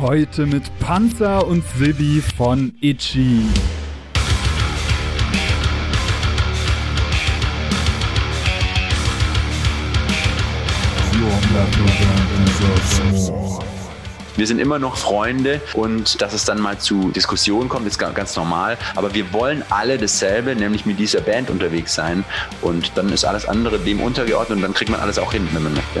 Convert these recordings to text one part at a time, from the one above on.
Heute mit Panzer und Sibi von Itchy. Wir sind immer noch Freunde und dass es dann mal zu Diskussionen kommt, ist ganz normal. Aber wir wollen alle dasselbe, nämlich mit dieser Band unterwegs sein. Und dann ist alles andere dem untergeordnet und dann kriegt man alles auch hin, wenn man möchte.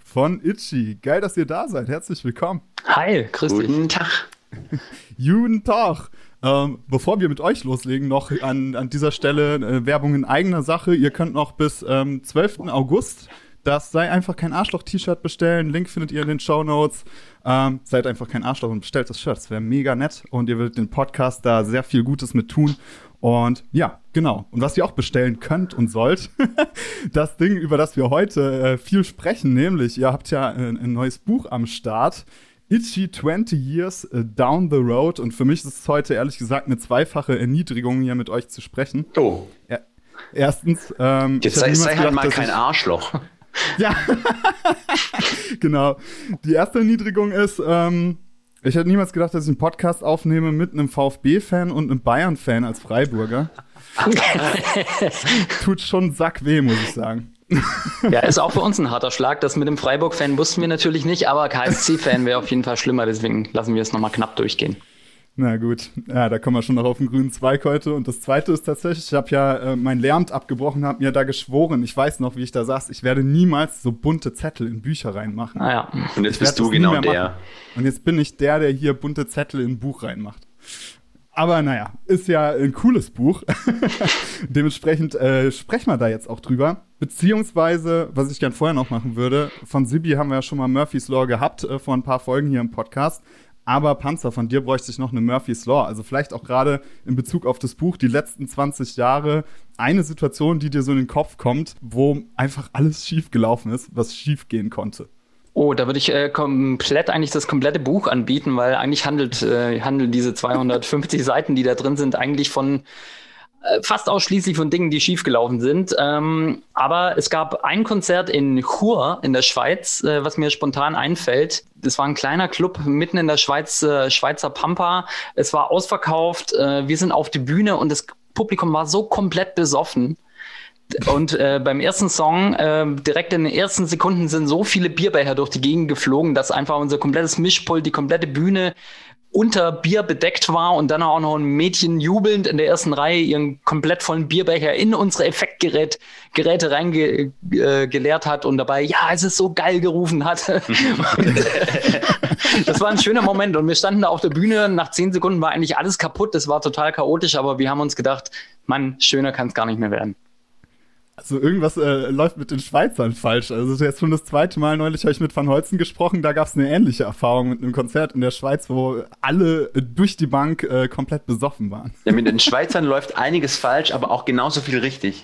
von Itchy. Geil, dass ihr da seid. Herzlich willkommen. Hi, grüß dich. Guten Tag. Guten Tag. Ähm, bevor wir mit euch loslegen, noch an, an dieser Stelle äh, Werbung in eigener Sache. Ihr könnt noch bis ähm, 12. August das sei einfach kein Arschloch-T-Shirt bestellen. Link findet ihr in den Show Notes. Ähm, seid einfach kein Arschloch und bestellt das Shirt. Das wäre mega nett und ihr würdet den Podcast da sehr viel Gutes mit tun. Und ja, genau. Und was ihr auch bestellen könnt und sollt, das Ding, über das wir heute äh, viel sprechen, nämlich ihr habt ja ein, ein neues Buch am Start. Itchy 20 Years äh, Down the Road. Und für mich ist es heute ehrlich gesagt eine zweifache Erniedrigung, hier mit euch zu sprechen. Oh. Ja, erstens, ähm, Jetzt sei, sei halt mal kein Arschloch. Ja, genau. Die erste Erniedrigung ist, ähm, ich hätte niemals gedacht, dass ich einen Podcast aufnehme mit einem VfB-Fan und einem Bayern-Fan als Freiburger. Tut schon Sack weh, muss ich sagen. Ja, ist auch für uns ein harter Schlag. Das mit dem Freiburg-Fan wussten wir natürlich nicht, aber KSC-Fan wäre auf jeden Fall schlimmer, deswegen lassen wir es nochmal knapp durchgehen. Na gut, ja, da kommen wir schon noch auf den grünen Zweig heute. Und das Zweite ist tatsächlich, ich habe ja äh, mein Lehramt abgebrochen, habe mir da geschworen, ich weiß noch, wie ich da saß, ich werde niemals so bunte Zettel in Bücher reinmachen. Ah, ja. Und jetzt bist du genau der. Machen. Und jetzt bin ich der, der hier bunte Zettel in ein Buch reinmacht. Aber naja, ist ja ein cooles Buch. Dementsprechend äh, sprechen wir da jetzt auch drüber. Beziehungsweise, was ich gern vorher noch machen würde, von Sibi haben wir ja schon mal Murphy's Law gehabt, äh, vor ein paar Folgen hier im Podcast. Aber Panzer, von dir bräuchte ich noch eine Murphy's Law. Also vielleicht auch gerade in Bezug auf das Buch, die letzten 20 Jahre, eine Situation, die dir so in den Kopf kommt, wo einfach alles schief gelaufen ist, was schief gehen konnte. Oh, da würde ich äh, komplett eigentlich das komplette Buch anbieten, weil eigentlich handelt, äh, handeln diese 250 Seiten, die da drin sind, eigentlich von fast ausschließlich von Dingen, die schiefgelaufen sind. Ähm, aber es gab ein Konzert in Chur in der Schweiz, äh, was mir spontan einfällt. Das war ein kleiner Club mitten in der Schweiz, äh, Schweizer Pampa. Es war ausverkauft. Äh, wir sind auf die Bühne und das Publikum war so komplett besoffen. Und äh, beim ersten Song, äh, direkt in den ersten Sekunden sind so viele Bierbecher durch die Gegend geflogen, dass einfach unser komplettes Mischpult, die komplette Bühne unter Bier bedeckt war und dann auch noch ein Mädchen jubelnd in der ersten Reihe ihren komplett vollen Bierbecher in unsere Effektgeräte Geräte reingeleert äh, hat und dabei, ja, es ist so geil gerufen hat. das war ein schöner Moment und wir standen da auf der Bühne, nach zehn Sekunden war eigentlich alles kaputt, das war total chaotisch, aber wir haben uns gedacht, Mann, schöner kann es gar nicht mehr werden. Also irgendwas äh, läuft mit den Schweizern falsch. Also jetzt schon das zweite Mal neulich habe ich mit Van Holzen gesprochen. Da gab es eine ähnliche Erfahrung mit einem Konzert in der Schweiz, wo alle durch die Bank äh, komplett besoffen waren. Ja, mit den Schweizern läuft einiges falsch, aber auch genauso viel richtig.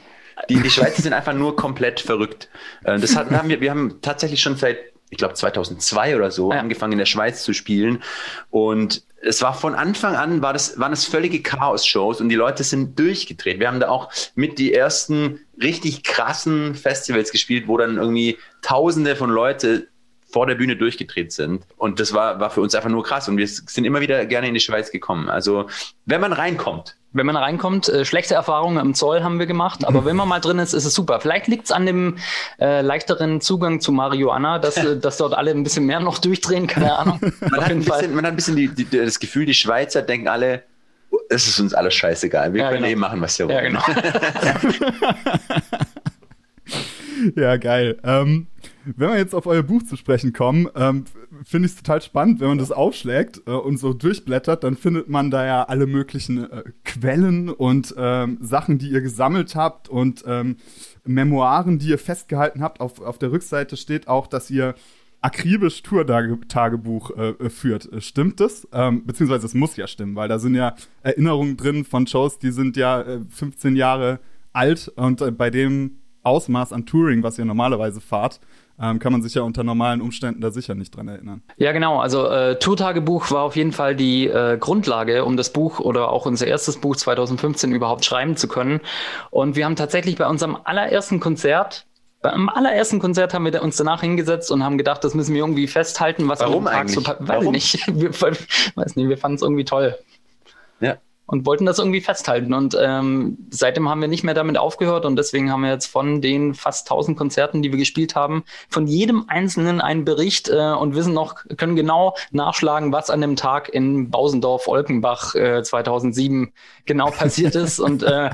Die, die Schweizer sind einfach nur komplett verrückt. Äh, das hatten, haben wir, wir haben tatsächlich schon seit, ich glaube 2002 oder so, ja. angefangen in der Schweiz zu spielen. Und es war von Anfang an, war das, waren es völlige Chaos-Shows und die Leute sind durchgedreht. Wir haben da auch mit die ersten richtig krassen Festivals gespielt, wo dann irgendwie Tausende von Leute vor der Bühne durchgedreht sind. Und das war, war für uns einfach nur krass. Und wir sind immer wieder gerne in die Schweiz gekommen. Also, wenn man reinkommt. Wenn man reinkommt, äh, schlechte Erfahrungen im Zoll haben wir gemacht, aber wenn man mal drin ist, ist es super. Vielleicht liegt es an dem äh, leichteren Zugang zu Marihuana, dass, äh, dass dort alle ein bisschen mehr noch durchdrehen, keine Ahnung. man, hat ein bisschen, man hat ein bisschen die, die, das Gefühl, die Schweizer denken alle, es ist uns alles scheißegal. Wir ja, können genau. eh machen, was wir wollen. Ja, genau. ja, geil. Ähm, wenn wir jetzt auf euer Buch zu sprechen kommen, ähm, finde ich es total spannend, wenn man das aufschlägt äh, und so durchblättert, dann findet man da ja alle möglichen äh, Quellen und ähm, Sachen, die ihr gesammelt habt und ähm, Memoiren, die ihr festgehalten habt. Auf, auf der Rückseite steht auch, dass ihr akribisch Tour-Tagebuch äh, führt. Stimmt das? Ähm, beziehungsweise es muss ja stimmen, weil da sind ja Erinnerungen drin von Shows, die sind ja äh, 15 Jahre alt und äh, bei dem Ausmaß an Touring, was ihr normalerweise fahrt, ähm, kann man sich ja unter normalen Umständen da sicher nicht dran erinnern. Ja, genau. Also äh, Tourtagebuch war auf jeden Fall die äh, Grundlage, um das Buch oder auch unser erstes Buch 2015 überhaupt schreiben zu können. Und wir haben tatsächlich bei unserem allerersten Konzert beim allerersten Konzert haben wir uns danach hingesetzt und haben gedacht, das müssen wir irgendwie festhalten, was Warum eigentlich? So, weiß Warum? nicht. Wir, weiß nicht, wir fanden es irgendwie toll. Ja und wollten das irgendwie festhalten. Und ähm, seitdem haben wir nicht mehr damit aufgehört und deswegen haben wir jetzt von den fast 1000 Konzerten, die wir gespielt haben, von jedem einzelnen einen Bericht äh, und wissen noch, können genau nachschlagen, was an dem Tag in Bausendorf-Olkenbach äh, 2007 genau passiert ist. Und äh,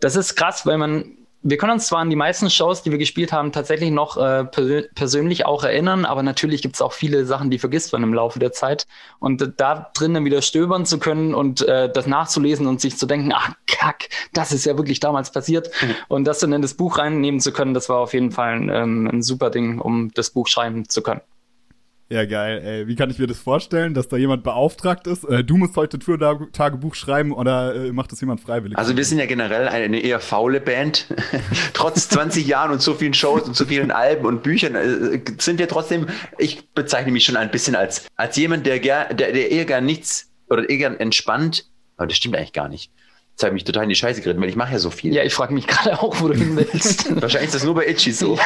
das ist krass, weil man wir können uns zwar an die meisten Shows, die wir gespielt haben, tatsächlich noch äh, per persönlich auch erinnern, aber natürlich gibt es auch viele Sachen, die vergisst man im Laufe der Zeit. Und äh, da drinnen wieder stöbern zu können und äh, das nachzulesen und sich zu denken, ach kack, das ist ja wirklich damals passiert. Mhm. Und das dann in das Buch reinnehmen zu können, das war auf jeden Fall ein, ähm, ein super Ding, um das Buch schreiben zu können. Ja, geil. Ey, wie kann ich mir das vorstellen, dass da jemand beauftragt ist? Äh, du musst heute Tour-Tagebuch schreiben oder äh, macht das jemand freiwillig? Also wir sind ja generell eine eher faule Band. Trotz 20 Jahren und so vielen Shows und so vielen Alben und Büchern äh, sind wir trotzdem, ich bezeichne mich schon ein bisschen als, als jemand, der, der, der eher gern nichts oder eher gern entspannt, aber das stimmt eigentlich gar nicht Jetzt habe ich mich total in die Scheiße geredet, weil ich mache ja so viel. Ja, ich frage mich gerade auch, wo du hin willst. Wahrscheinlich ist das nur bei Itchy so.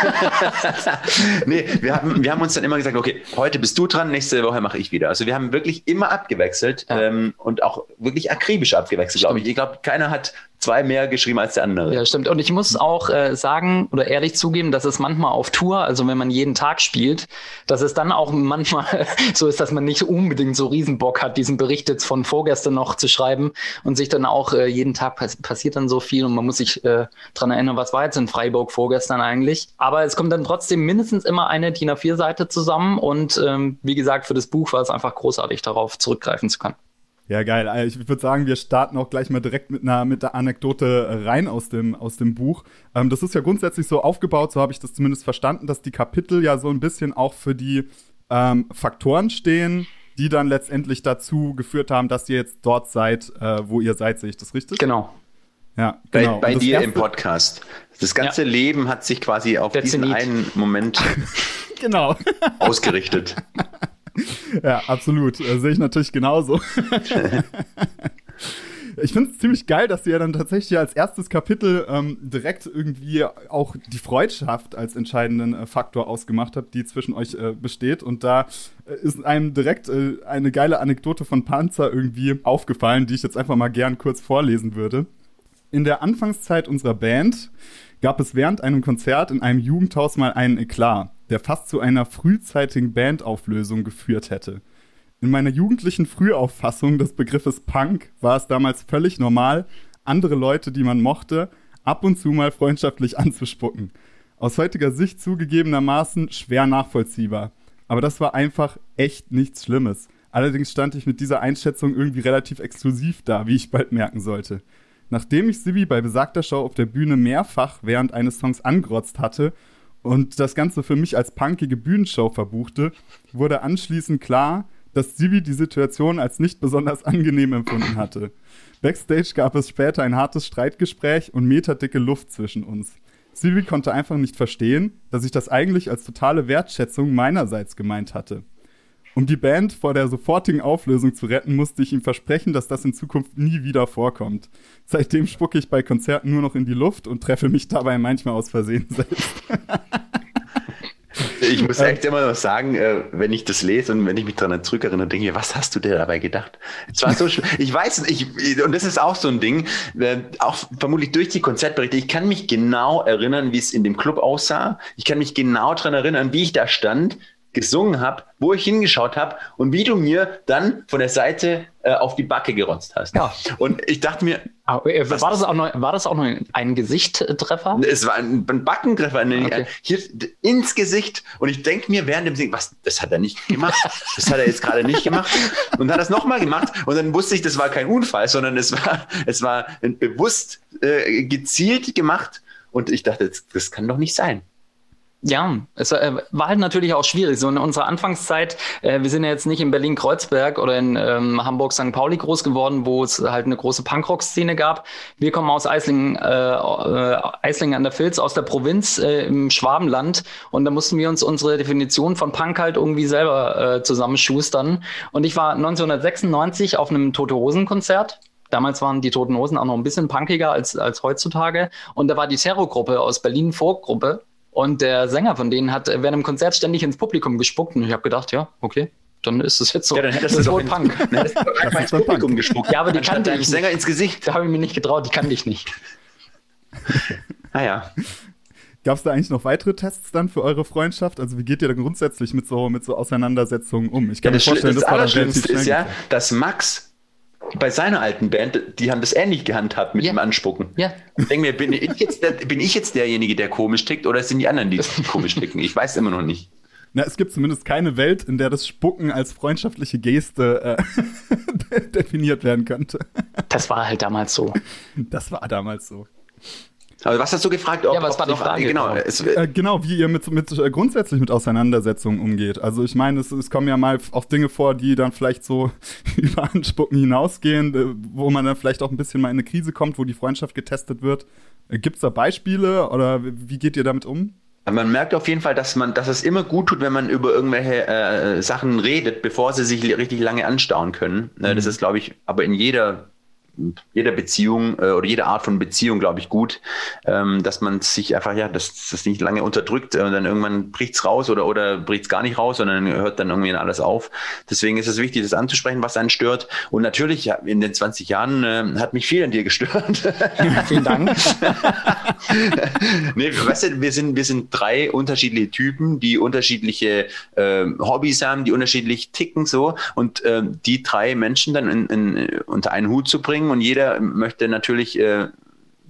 nee, wir haben, wir haben uns dann immer gesagt, okay, heute bist du dran, nächste Woche mache ich wieder. Also wir haben wirklich immer abgewechselt ja. ähm, und auch wirklich akribisch abgewechselt, glaube ich. Ich glaube, keiner hat zwei mehr geschrieben als der andere. Ja, stimmt. Und ich muss auch äh, sagen oder ehrlich zugeben, dass es manchmal auf Tour, also wenn man jeden Tag spielt, dass es dann auch manchmal so ist, dass man nicht unbedingt so Riesenbock hat, diesen Bericht jetzt von vorgestern noch zu schreiben und sich dann auch äh, jeden Tag pass passiert dann so viel und man muss sich äh, dran erinnern, was war jetzt in Freiburg vorgestern eigentlich. Aber es kommt dann trotzdem mindestens immer eine DIN A4-Seite zusammen und ähm, wie gesagt, für das Buch war es einfach großartig, darauf zurückgreifen zu können. Ja, geil. Äh, ich würde sagen, wir starten auch gleich mal direkt mit einer mit der Anekdote rein aus dem, aus dem Buch. Ähm, das ist ja grundsätzlich so aufgebaut, so habe ich das zumindest verstanden, dass die Kapitel ja so ein bisschen auch für die ähm, Faktoren stehen, die dann letztendlich dazu geführt haben, dass ihr jetzt dort seid, äh, wo ihr seid. Sehe ich das richtig? Genau. Ja, genau. Bei, bei dir im Podcast. Das ganze ja. Leben hat sich quasi auf Der diesen Zenit. einen Moment genau. ausgerichtet. ja, absolut. Äh, sehe ich natürlich genauso. ich finde es ziemlich geil, dass sie ja dann tatsächlich als erstes Kapitel ähm, direkt irgendwie auch die Freundschaft als entscheidenden äh, Faktor ausgemacht habt, die zwischen euch äh, besteht. Und da äh, ist einem direkt äh, eine geile Anekdote von Panzer irgendwie aufgefallen, die ich jetzt einfach mal gern kurz vorlesen würde. In der Anfangszeit unserer Band gab es während einem Konzert in einem Jugendhaus mal einen Eklat der fast zu einer frühzeitigen Bandauflösung geführt hätte. In meiner jugendlichen Frühauffassung des Begriffes Punk war es damals völlig normal, andere Leute, die man mochte, ab und zu mal freundschaftlich anzuspucken. Aus heutiger Sicht zugegebenermaßen schwer nachvollziehbar. Aber das war einfach echt nichts Schlimmes. Allerdings stand ich mit dieser Einschätzung irgendwie relativ exklusiv da, wie ich bald merken sollte. Nachdem ich Sibi bei besagter Show auf der Bühne mehrfach während eines Songs angerotzt hatte und das Ganze für mich als punkige Bühnenshow verbuchte, wurde anschließend klar, dass Sibi die Situation als nicht besonders angenehm empfunden hatte. Backstage gab es später ein hartes Streitgespräch und meterdicke Luft zwischen uns. Sibi konnte einfach nicht verstehen, dass ich das eigentlich als totale Wertschätzung meinerseits gemeint hatte. Um die Band vor der sofortigen Auflösung zu retten, musste ich ihm versprechen, dass das in Zukunft nie wieder vorkommt. Seitdem spucke ich bei Konzerten nur noch in die Luft und treffe mich dabei manchmal aus Versehen selbst. Ich muss echt immer noch sagen, äh, wenn ich das lese und wenn ich mich daran zurückerinnere, denke ich, was hast du dir dabei gedacht? Es war so Ich weiß, ich, und das ist auch so ein Ding, äh, auch vermutlich durch die Konzertberichte, ich kann mich genau erinnern, wie es in dem Club aussah. Ich kann mich genau daran erinnern, wie ich da stand, gesungen habe, wo ich hingeschaut habe und wie du mir dann von der Seite äh, auf die Backe gerotzt hast. Ja. Und ich dachte mir. Äh, war, das auch noch, war das auch noch ein Gesichttreffer? Es war ein, ein Backentreffer okay. hier ins Gesicht. Und ich denke mir während dem Singen, was, das hat er nicht gemacht. Das hat er jetzt gerade nicht gemacht. Und hat das nochmal gemacht. Und dann wusste ich, das war kein Unfall, sondern es war, es war bewusst äh, gezielt gemacht. Und ich dachte, das, das kann doch nicht sein. Ja, es äh, war halt natürlich auch schwierig. So in unserer Anfangszeit, äh, wir sind ja jetzt nicht in Berlin-Kreuzberg oder in ähm, Hamburg-St. Pauli groß geworden, wo es halt eine große Punkrock-Szene gab. Wir kommen aus Eislingen, äh, äh, Eislingen an der Filz, aus der Provinz äh, im Schwabenland. Und da mussten wir uns unsere Definition von Punk halt irgendwie selber zusammenschustern. Und ich war 1996 auf einem Tote Hosen-Konzert. Damals waren die Toten Hosen auch noch ein bisschen punkiger als, als heutzutage. Und da war die Terrorgruppe aus Berlin, Vorgruppe. Und der Sänger von denen hat während dem Konzert ständig ins Publikum gespuckt. Und ich habe gedacht, ja, okay, dann ist es jetzt so. Ja, dann hättest das ist wohl Punk. Dann hättest du ins Publikum Punk. gespuckt. Ja, aber die kannte ich Sänger ins Gesicht. Da habe ich mir nicht getraut, die kannte ich nicht. naja. Ah, Gab es da eigentlich noch weitere Tests dann für eure Freundschaft? Also wie geht ihr da grundsätzlich mit so, mit so Auseinandersetzungen um? Ich kann ja, mir vorstellen, das, das, das Allerschlimmste ist ja, dass Max bei seiner alten Band, die haben das ähnlich gehandhabt mit ja. dem Anspucken. Ja. Ich denke mir, bin ich, jetzt der, bin ich jetzt derjenige, der komisch tickt, oder sind die anderen, die komisch ticken? Ich weiß immer noch nicht. Na, es gibt zumindest keine Welt, in der das Spucken als freundschaftliche Geste äh, definiert werden könnte. Das war halt damals so. Das war damals so. Aber was hast du gefragt? Ob, ja, was war die Frage? Genau, es, äh, genau wie ihr mit, mit äh, grundsätzlich mit Auseinandersetzungen umgeht. Also ich meine, es, es kommen ja mal auch Dinge vor, die dann vielleicht so über Anspucken hinausgehen, äh, wo man dann vielleicht auch ein bisschen mal in eine Krise kommt, wo die Freundschaft getestet wird. Äh, Gibt es da Beispiele oder wie geht ihr damit um? Man merkt auf jeden Fall, dass man, dass es immer gut tut, wenn man über irgendwelche äh, Sachen redet, bevor sie sich richtig lange anstauen können. Mhm. Das ist, glaube ich, aber in jeder jeder Beziehung äh, oder jede Art von Beziehung, glaube ich, gut, ähm, dass man sich einfach, ja, dass das nicht lange unterdrückt und dann irgendwann bricht's raus oder, oder bricht's gar nicht raus, sondern hört dann irgendwie alles auf. Deswegen ist es wichtig, das anzusprechen, was einen stört. Und natürlich, in den 20 Jahren äh, hat mich viel an dir gestört. Vielen Dank. nee, weißt du, wir sind, wir sind drei unterschiedliche Typen, die unterschiedliche äh, Hobbys haben, die unterschiedlich ticken so und äh, die drei Menschen dann in, in, unter einen Hut zu bringen und jeder möchte natürlich äh,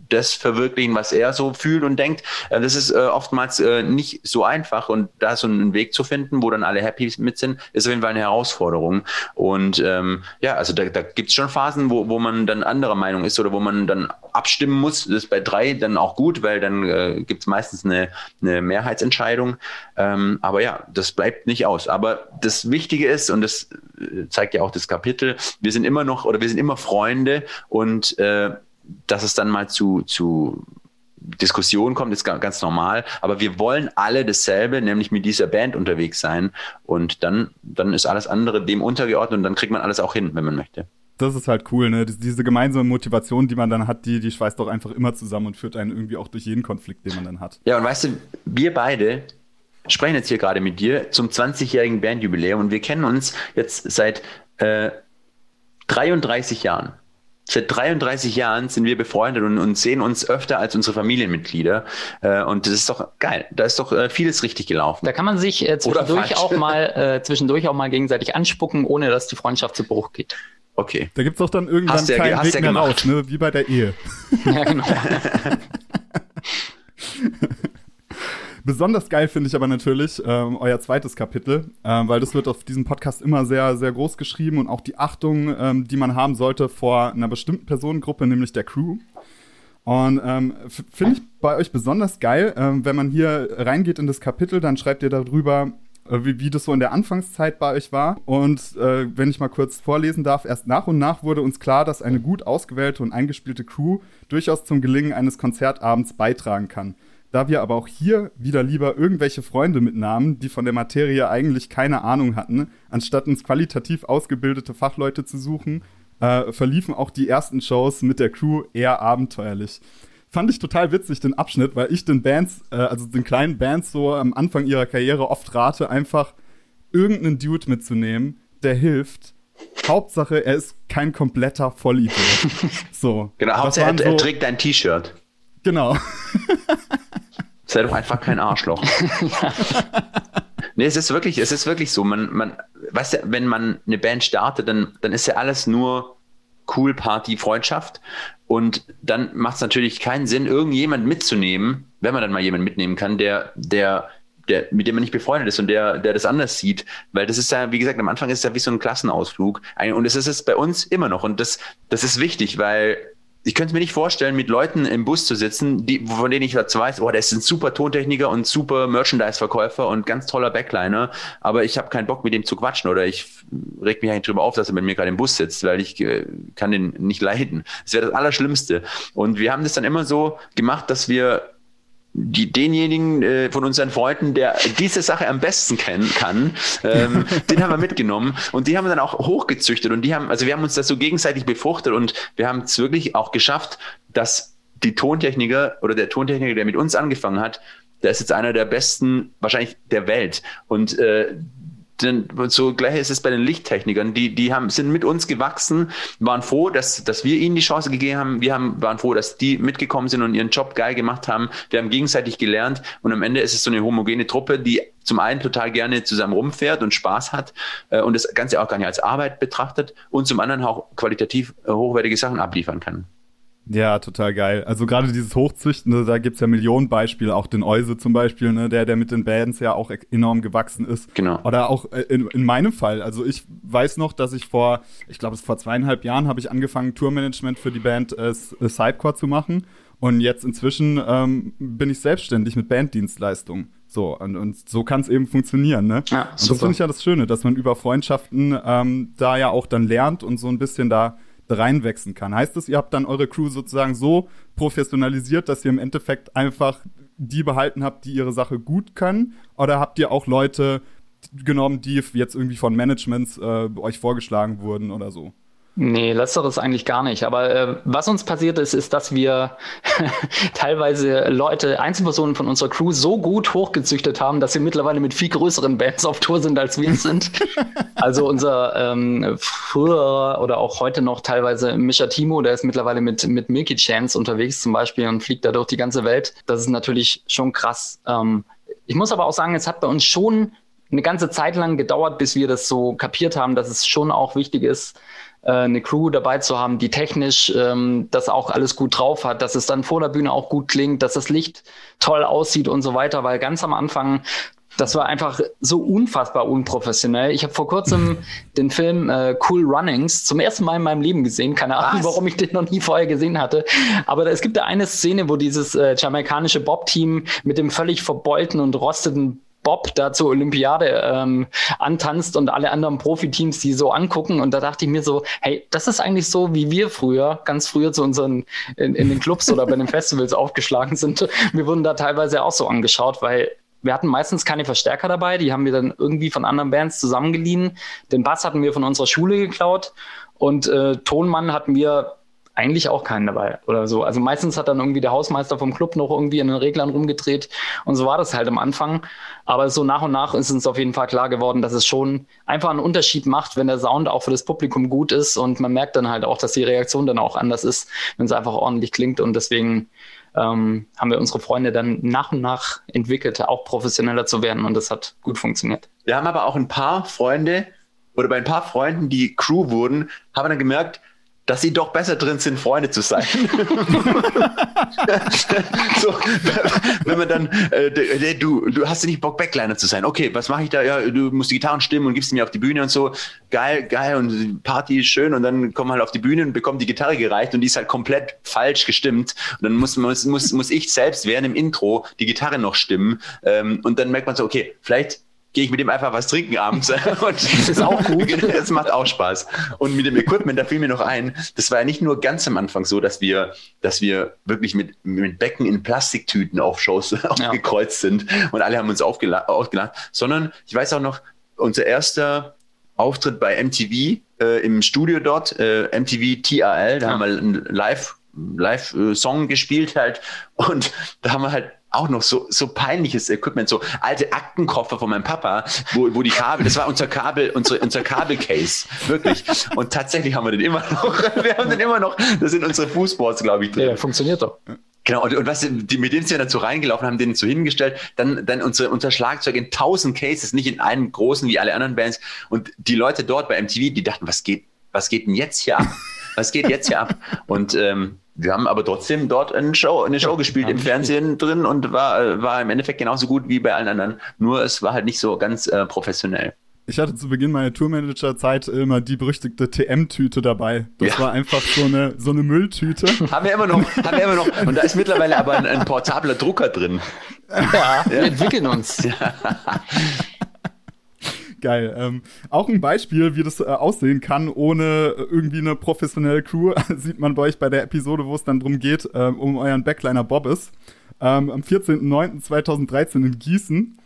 das verwirklichen, was er so fühlt und denkt. Äh, das ist äh, oftmals äh, nicht so einfach und da so einen Weg zu finden, wo dann alle happy mit sind, ist auf jeden Fall eine Herausforderung. Und ähm, ja, also da, da gibt es schon Phasen, wo, wo man dann anderer Meinung ist oder wo man dann abstimmen muss. Das ist bei drei dann auch gut, weil dann äh, gibt es meistens eine, eine Mehrheitsentscheidung. Ähm, aber ja, das bleibt nicht aus. Aber das Wichtige ist, und das zeigt ja auch das Kapitel, wir sind immer noch oder wir sind immer Freunde und äh, dass es dann mal zu, zu Diskussionen kommt, ist ganz normal. Aber wir wollen alle dasselbe, nämlich mit dieser Band unterwegs sein. Und dann, dann ist alles andere dem untergeordnet und dann kriegt man alles auch hin, wenn man möchte. Das ist halt cool, ne? Diese gemeinsame Motivation, die man dann hat, die, die schweißt doch einfach immer zusammen und führt einen irgendwie auch durch jeden Konflikt, den man dann hat. Ja, und weißt du, wir beide sprechen jetzt hier gerade mit dir zum 20-jährigen Bandjubiläum und wir kennen uns jetzt seit äh, 33 Jahren. Seit 33 Jahren sind wir befreundet und, und sehen uns öfter als unsere Familienmitglieder. Äh, und das ist doch geil. Da ist doch äh, vieles richtig gelaufen. Da kann man sich äh, zwischendurch auch mal äh, zwischendurch auch mal gegenseitig anspucken, ohne dass die Freundschaft zu Bruch geht. Okay. Da gibt es auch dann irgendwann hast keinen Weg mehr raus, ne? wie bei der Ehe. Ja, genau. Besonders geil finde ich aber natürlich ähm, euer zweites Kapitel, ähm, weil das wird auf diesem Podcast immer sehr, sehr groß geschrieben und auch die Achtung, ähm, die man haben sollte vor einer bestimmten Personengruppe, nämlich der Crew. Und ähm, finde ich bei euch besonders geil, ähm, wenn man hier reingeht in das Kapitel, dann schreibt ihr darüber, äh, wie, wie das so in der Anfangszeit bei euch war. Und äh, wenn ich mal kurz vorlesen darf, erst nach und nach wurde uns klar, dass eine gut ausgewählte und eingespielte Crew durchaus zum Gelingen eines Konzertabends beitragen kann. Da wir aber auch hier wieder lieber irgendwelche Freunde mitnahmen, die von der Materie eigentlich keine Ahnung hatten, anstatt uns qualitativ ausgebildete Fachleute zu suchen, äh, verliefen auch die ersten Shows mit der Crew eher abenteuerlich. Fand ich total witzig, den Abschnitt, weil ich den Bands, äh, also den kleinen Bands so am Anfang ihrer Karriere oft rate, einfach irgendeinen Dude mitzunehmen, der hilft. Hauptsache, er ist kein kompletter Vollidiot. so. Genau, Hauptsache, er, so, er trägt dein T-Shirt. Genau. Sei doch einfach kein Arschloch. nee, es ist wirklich, es ist wirklich so. Man, man, weißt du, wenn man eine Band startet, dann, dann ist ja alles nur cool Party, Freundschaft. Und dann macht es natürlich keinen Sinn, irgendjemand mitzunehmen, wenn man dann mal jemanden mitnehmen kann, der, der, der, mit dem man nicht befreundet ist und der, der das anders sieht. Weil das ist ja, wie gesagt, am Anfang ist es ja wie so ein Klassenausflug. Und es ist es bei uns immer noch. Und das, das ist wichtig, weil ich könnte mir nicht vorstellen, mit Leuten im Bus zu sitzen, die, von denen ich jetzt weiß, oh, der ist ein super Tontechniker und super Merchandise-Verkäufer und ganz toller Backliner, aber ich habe keinen Bock, mit dem zu quatschen oder ich reg mich eigentlich drüber auf, dass er mit mir gerade im Bus sitzt, weil ich äh, kann den nicht leiden. Das wäre das Allerschlimmste. Und wir haben das dann immer so gemacht, dass wir die, denjenigen äh, von unseren Freunden, der diese Sache am besten kennen kann, ähm, den haben wir mitgenommen. Und die haben wir dann auch hochgezüchtet und die haben, also wir haben uns das so gegenseitig befruchtet und wir haben es wirklich auch geschafft, dass die Tontechniker oder der Tontechniker, der mit uns angefangen hat, der ist jetzt einer der besten wahrscheinlich der Welt. Und äh, denn so gleich ist es bei den Lichttechnikern, die, die haben, sind mit uns gewachsen, waren froh, dass, dass wir ihnen die Chance gegeben haben. Wir haben, waren froh, dass die mitgekommen sind und ihren Job geil gemacht haben. Wir haben gegenseitig gelernt und am Ende ist es so eine homogene Truppe, die zum einen total gerne zusammen rumfährt und Spaß hat äh, und das Ganze auch gar nicht als Arbeit betrachtet und zum anderen auch qualitativ äh, hochwertige Sachen abliefern kann. Ja, total geil. Also gerade dieses Hochzüchten, ne, da gibt's ja Millionen Beispiele, auch den Euse zum Beispiel, ne, der, der mit den Bands ja auch enorm gewachsen ist. Genau. Oder auch äh, in, in meinem Fall. Also ich weiß noch, dass ich vor, ich glaube, es vor zweieinhalb Jahren habe ich angefangen, Tourmanagement für die Band äh, äh, Sidecore zu machen. Und jetzt inzwischen ähm, bin ich selbstständig mit Banddienstleistungen. So, und, und so kann es eben funktionieren, ne? Ja, und das finde ich ja das Schöne, dass man über Freundschaften ähm, da ja auch dann lernt und so ein bisschen da reinwechseln kann. Heißt das, ihr habt dann eure Crew sozusagen so professionalisiert, dass ihr im Endeffekt einfach die behalten habt, die ihre Sache gut können? Oder habt ihr auch Leute genommen, die jetzt irgendwie von Managements äh, euch vorgeschlagen wurden oder so? Nee, letzteres eigentlich gar nicht. Aber äh, was uns passiert ist, ist, dass wir teilweise Leute, Einzelpersonen von unserer Crew so gut hochgezüchtet haben, dass sie mittlerweile mit viel größeren Bands auf Tour sind, als wir sind. also unser ähm, früher oder auch heute noch teilweise Mischa Timo, der ist mittlerweile mit, mit Milky Chance unterwegs zum Beispiel und fliegt da durch die ganze Welt. Das ist natürlich schon krass. Ähm, ich muss aber auch sagen, es hat bei uns schon eine ganze Zeit lang gedauert, bis wir das so kapiert haben, dass es schon auch wichtig ist, äh, eine Crew dabei zu haben, die technisch ähm, das auch alles gut drauf hat, dass es dann vor der Bühne auch gut klingt, dass das Licht toll aussieht und so weiter, weil ganz am Anfang das war einfach so unfassbar unprofessionell. Ich habe vor kurzem den Film äh, Cool Runnings zum ersten Mal in meinem Leben gesehen. Keine Ahnung, Was? warum ich den noch nie vorher gesehen hatte. Aber es gibt da eine Szene, wo dieses äh, jamaikanische Bob-Team mit dem völlig verbeulten und rosteten Bob da zur Olympiade ähm, antanzt und alle anderen Profiteams die so angucken. Und da dachte ich mir so, hey, das ist eigentlich so, wie wir früher, ganz früher zu unseren, in, in den Clubs oder bei den Festivals aufgeschlagen sind. Wir wurden da teilweise auch so angeschaut, weil wir hatten meistens keine Verstärker dabei, die haben wir dann irgendwie von anderen Bands zusammengeliehen. Den Bass hatten wir von unserer Schule geklaut und äh, Tonmann hatten wir eigentlich auch keinen dabei oder so. Also meistens hat dann irgendwie der Hausmeister vom Club noch irgendwie in den Reglern rumgedreht und so war das halt am Anfang. Aber so nach und nach ist uns auf jeden Fall klar geworden, dass es schon einfach einen Unterschied macht, wenn der Sound auch für das Publikum gut ist und man merkt dann halt auch, dass die Reaktion dann auch anders ist, wenn es einfach ordentlich klingt und deswegen ähm, haben wir unsere Freunde dann nach und nach entwickelt, auch professioneller zu werden und das hat gut funktioniert. Wir haben aber auch ein paar Freunde oder bei ein paar Freunden, die Crew wurden, haben dann gemerkt, dass sie doch besser drin sind, Freunde zu sein. so, wenn man dann, äh, du, du hast ja nicht Bock, Backliner zu sein. Okay, was mache ich da? Ja, du musst die Gitarren stimmen und gibst sie mir auf die Bühne und so. Geil, geil und Party ist schön und dann kommen halt auf die Bühne und bekommen die Gitarre gereicht und die ist halt komplett falsch gestimmt. Und dann muss, muss, muss, muss ich selbst während dem Intro die Gitarre noch stimmen. Ähm, und dann merkt man so, okay, vielleicht gehe ich mit dem einfach was trinken abends. Und das ist auch gut. das macht auch Spaß. Und mit dem Equipment, da fiel mir noch ein, das war ja nicht nur ganz am Anfang so, dass wir, dass wir wirklich mit, mit Becken in Plastiktüten auf Shows ja. aufgekreuzt sind und alle haben uns aufgelacht, sondern ich weiß auch noch, unser erster Auftritt bei MTV äh, im Studio dort, äh, MTV TRL, da ja. haben wir einen Live Live-Song äh, gespielt halt und da haben wir halt auch noch so, so peinliches Equipment, so alte Aktenkoffer von meinem Papa, wo, wo die Kabel, das war unser Kabel, unser, unser Kabelcase, wirklich. Und tatsächlich haben wir den immer noch, wir haben den immer noch, das sind unsere Fußboards, glaube ich, drin. Ja, funktioniert doch. Genau, und, und was, die, mit denen sind wir so reingelaufen, haben den so hingestellt, dann, dann unsere, unser Schlagzeug in tausend Cases, nicht in einem großen wie alle anderen Bands. Und die Leute dort bei MTV, die dachten, was geht, was geht denn jetzt hier ab? Was geht jetzt hier ab? Und ähm, wir haben aber trotzdem dort eine Show, eine Show ja, gespielt im Fernsehen drin und war, war im Endeffekt genauso gut wie bei allen anderen. Nur es war halt nicht so ganz äh, professionell. Ich hatte zu Beginn meiner Tourmanager-Zeit immer die berüchtigte TM-Tüte dabei. Das ja. war einfach so eine, so eine Mülltüte. haben wir immer noch, haben wir immer noch. Und da ist mittlerweile aber ein, ein portabler Drucker drin. Ja, wir entwickeln uns. Ja. Geil. Ähm, auch ein Beispiel, wie das äh, aussehen kann, ohne irgendwie eine professionelle Crew, sieht man bei euch bei der Episode, wo es dann darum geht, äh, um euren Backliner Bobbes. Ähm, am 14.09.2013 in Gießen.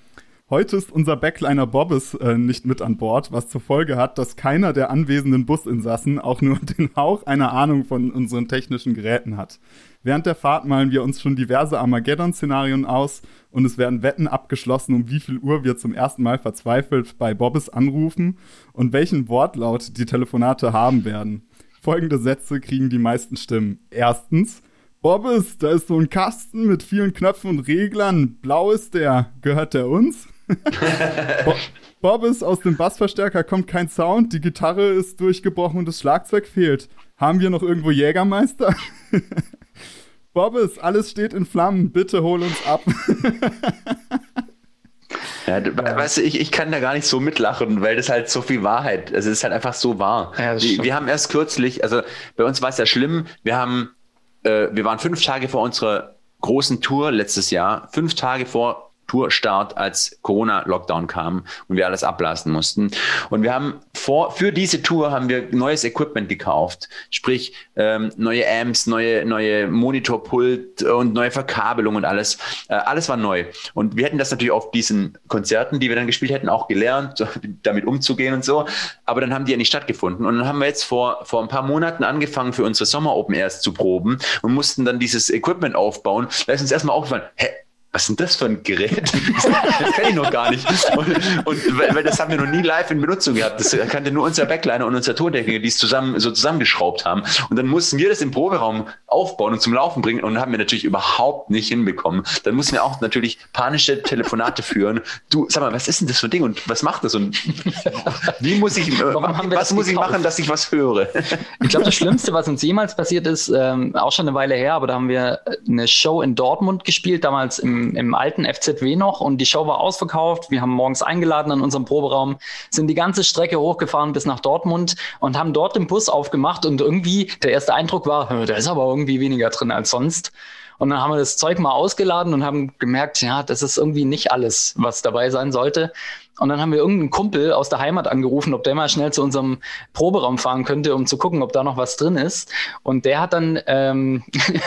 Heute ist unser Backliner Bobbes äh, nicht mit an Bord, was zur Folge hat, dass keiner der anwesenden Businsassen auch nur den Hauch einer Ahnung von unseren technischen Geräten hat. Während der Fahrt malen wir uns schon diverse Armageddon-Szenarien aus und es werden Wetten abgeschlossen, um wie viel Uhr wir zum ersten Mal verzweifelt bei Bobbes anrufen und welchen Wortlaut die Telefonate haben werden. Folgende Sätze kriegen die meisten Stimmen. Erstens, Bobbes, da ist so ein Kasten mit vielen Knöpfen und Reglern. Blau ist der. Gehört der uns? Bo Bobbes, aus dem Bassverstärker kommt kein Sound, die Gitarre ist durchgebrochen und das Schlagzeug fehlt. Haben wir noch irgendwo Jägermeister? Bobbes, alles steht in Flammen, bitte hol uns ab. Ja, weißt du, ich, ich kann da gar nicht so mitlachen, weil das halt so viel Wahrheit, also es ist halt einfach so wahr. Ja, wir, wir, haben erst kürzlich, also bei uns war es ja schlimm, wir haben, äh, wir waren fünf Tage vor unserer großen Tour letztes Jahr, fünf Tage vor Tourstart, als Corona-Lockdown kam und wir alles ablassen mussten. Und wir haben vor, für diese Tour haben wir neues Equipment gekauft, sprich ähm, neue Amps, neue, neue Monitorpult und neue Verkabelung und alles. Äh, alles war neu. Und wir hätten das natürlich auf diesen Konzerten, die wir dann gespielt hätten, auch gelernt, damit umzugehen und so. Aber dann haben die ja nicht stattgefunden. Und dann haben wir jetzt vor, vor ein paar Monaten angefangen, für unsere Sommer Open Airs zu proben und mussten dann dieses Equipment aufbauen. Da ist uns erstmal aufgefallen, hä, was ist denn das für ein Gerät? Das kenne ich noch gar nicht. Und, und weil, das haben wir noch nie live in Benutzung gehabt. Das kannte nur unser Backliner und unser Tontechniker, die es zusammen so zusammengeschraubt haben. Und dann mussten wir das im Proberaum aufbauen und zum Laufen bringen und haben wir natürlich überhaupt nicht hinbekommen. Dann mussten wir auch natürlich panische Telefonate führen. Du, sag mal, was ist denn das für ein Ding und was macht das und wie muss ich, was muss ich machen, dass ich was höre? Ich glaube, das Schlimmste, was uns jemals passiert ist, ähm, auch schon eine Weile her, aber da haben wir eine Show in Dortmund gespielt, damals im im, alten FZW noch und die Show war ausverkauft. Wir haben morgens eingeladen an unserem Proberaum, sind die ganze Strecke hochgefahren bis nach Dortmund und haben dort den Bus aufgemacht und irgendwie der erste Eindruck war, da ist aber irgendwie weniger drin als sonst. Und dann haben wir das Zeug mal ausgeladen und haben gemerkt, ja, das ist irgendwie nicht alles, was dabei sein sollte. Und dann haben wir irgendeinen Kumpel aus der Heimat angerufen, ob der mal schnell zu unserem Proberaum fahren könnte, um zu gucken, ob da noch was drin ist. Und der hat dann ähm,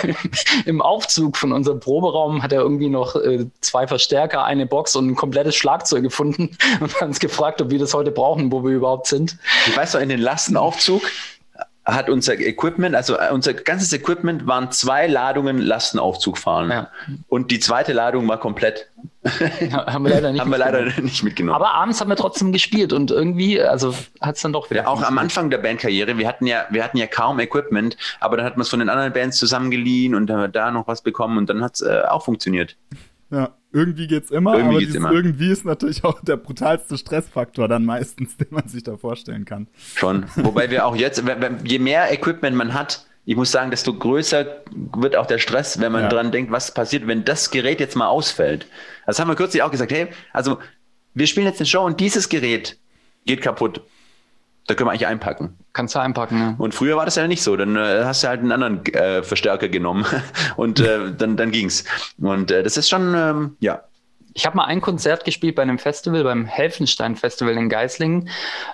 im Aufzug von unserem Proberaum hat er irgendwie noch äh, zwei Verstärker, eine Box und ein komplettes Schlagzeug gefunden und hat uns gefragt, ob wir das heute brauchen, wo wir überhaupt sind. Weißt du, in den Lastenaufzug hat unser Equipment, also äh, unser ganzes Equipment waren zwei Ladungen Lastenaufzug fahren. Ja. Und die zweite Ladung war komplett. Ja, haben wir leider nicht, haben wir leider nicht mitgenommen. Aber abends haben wir trotzdem gespielt und irgendwie, also hat es dann doch wieder. Ja, auch am Anfang der Bandkarriere, wir hatten ja, wir hatten ja kaum Equipment, aber dann hat man es von den anderen Bands zusammengeliehen und dann haben wir da noch was bekommen und dann hat es äh, auch funktioniert. Ja, irgendwie geht's immer, irgendwie aber geht's immer. irgendwie ist natürlich auch der brutalste Stressfaktor dann meistens, den man sich da vorstellen kann. Schon. Wobei wir auch jetzt, je mehr Equipment man hat, ich muss sagen, desto größer wird auch der Stress, wenn man ja. dran denkt, was passiert, wenn das Gerät jetzt mal ausfällt. Das haben wir kürzlich auch gesagt, hey, also wir spielen jetzt eine Show und dieses Gerät geht kaputt. Da können wir eigentlich einpacken. Kannst du einpacken, ja. Und früher war das ja nicht so. Dann äh, hast du halt einen anderen äh, Verstärker genommen und äh, dann, dann ging's. Und äh, das ist schon, ähm, ja, ich habe mal ein Konzert gespielt bei einem Festival, beim Helfenstein Festival in Geislingen.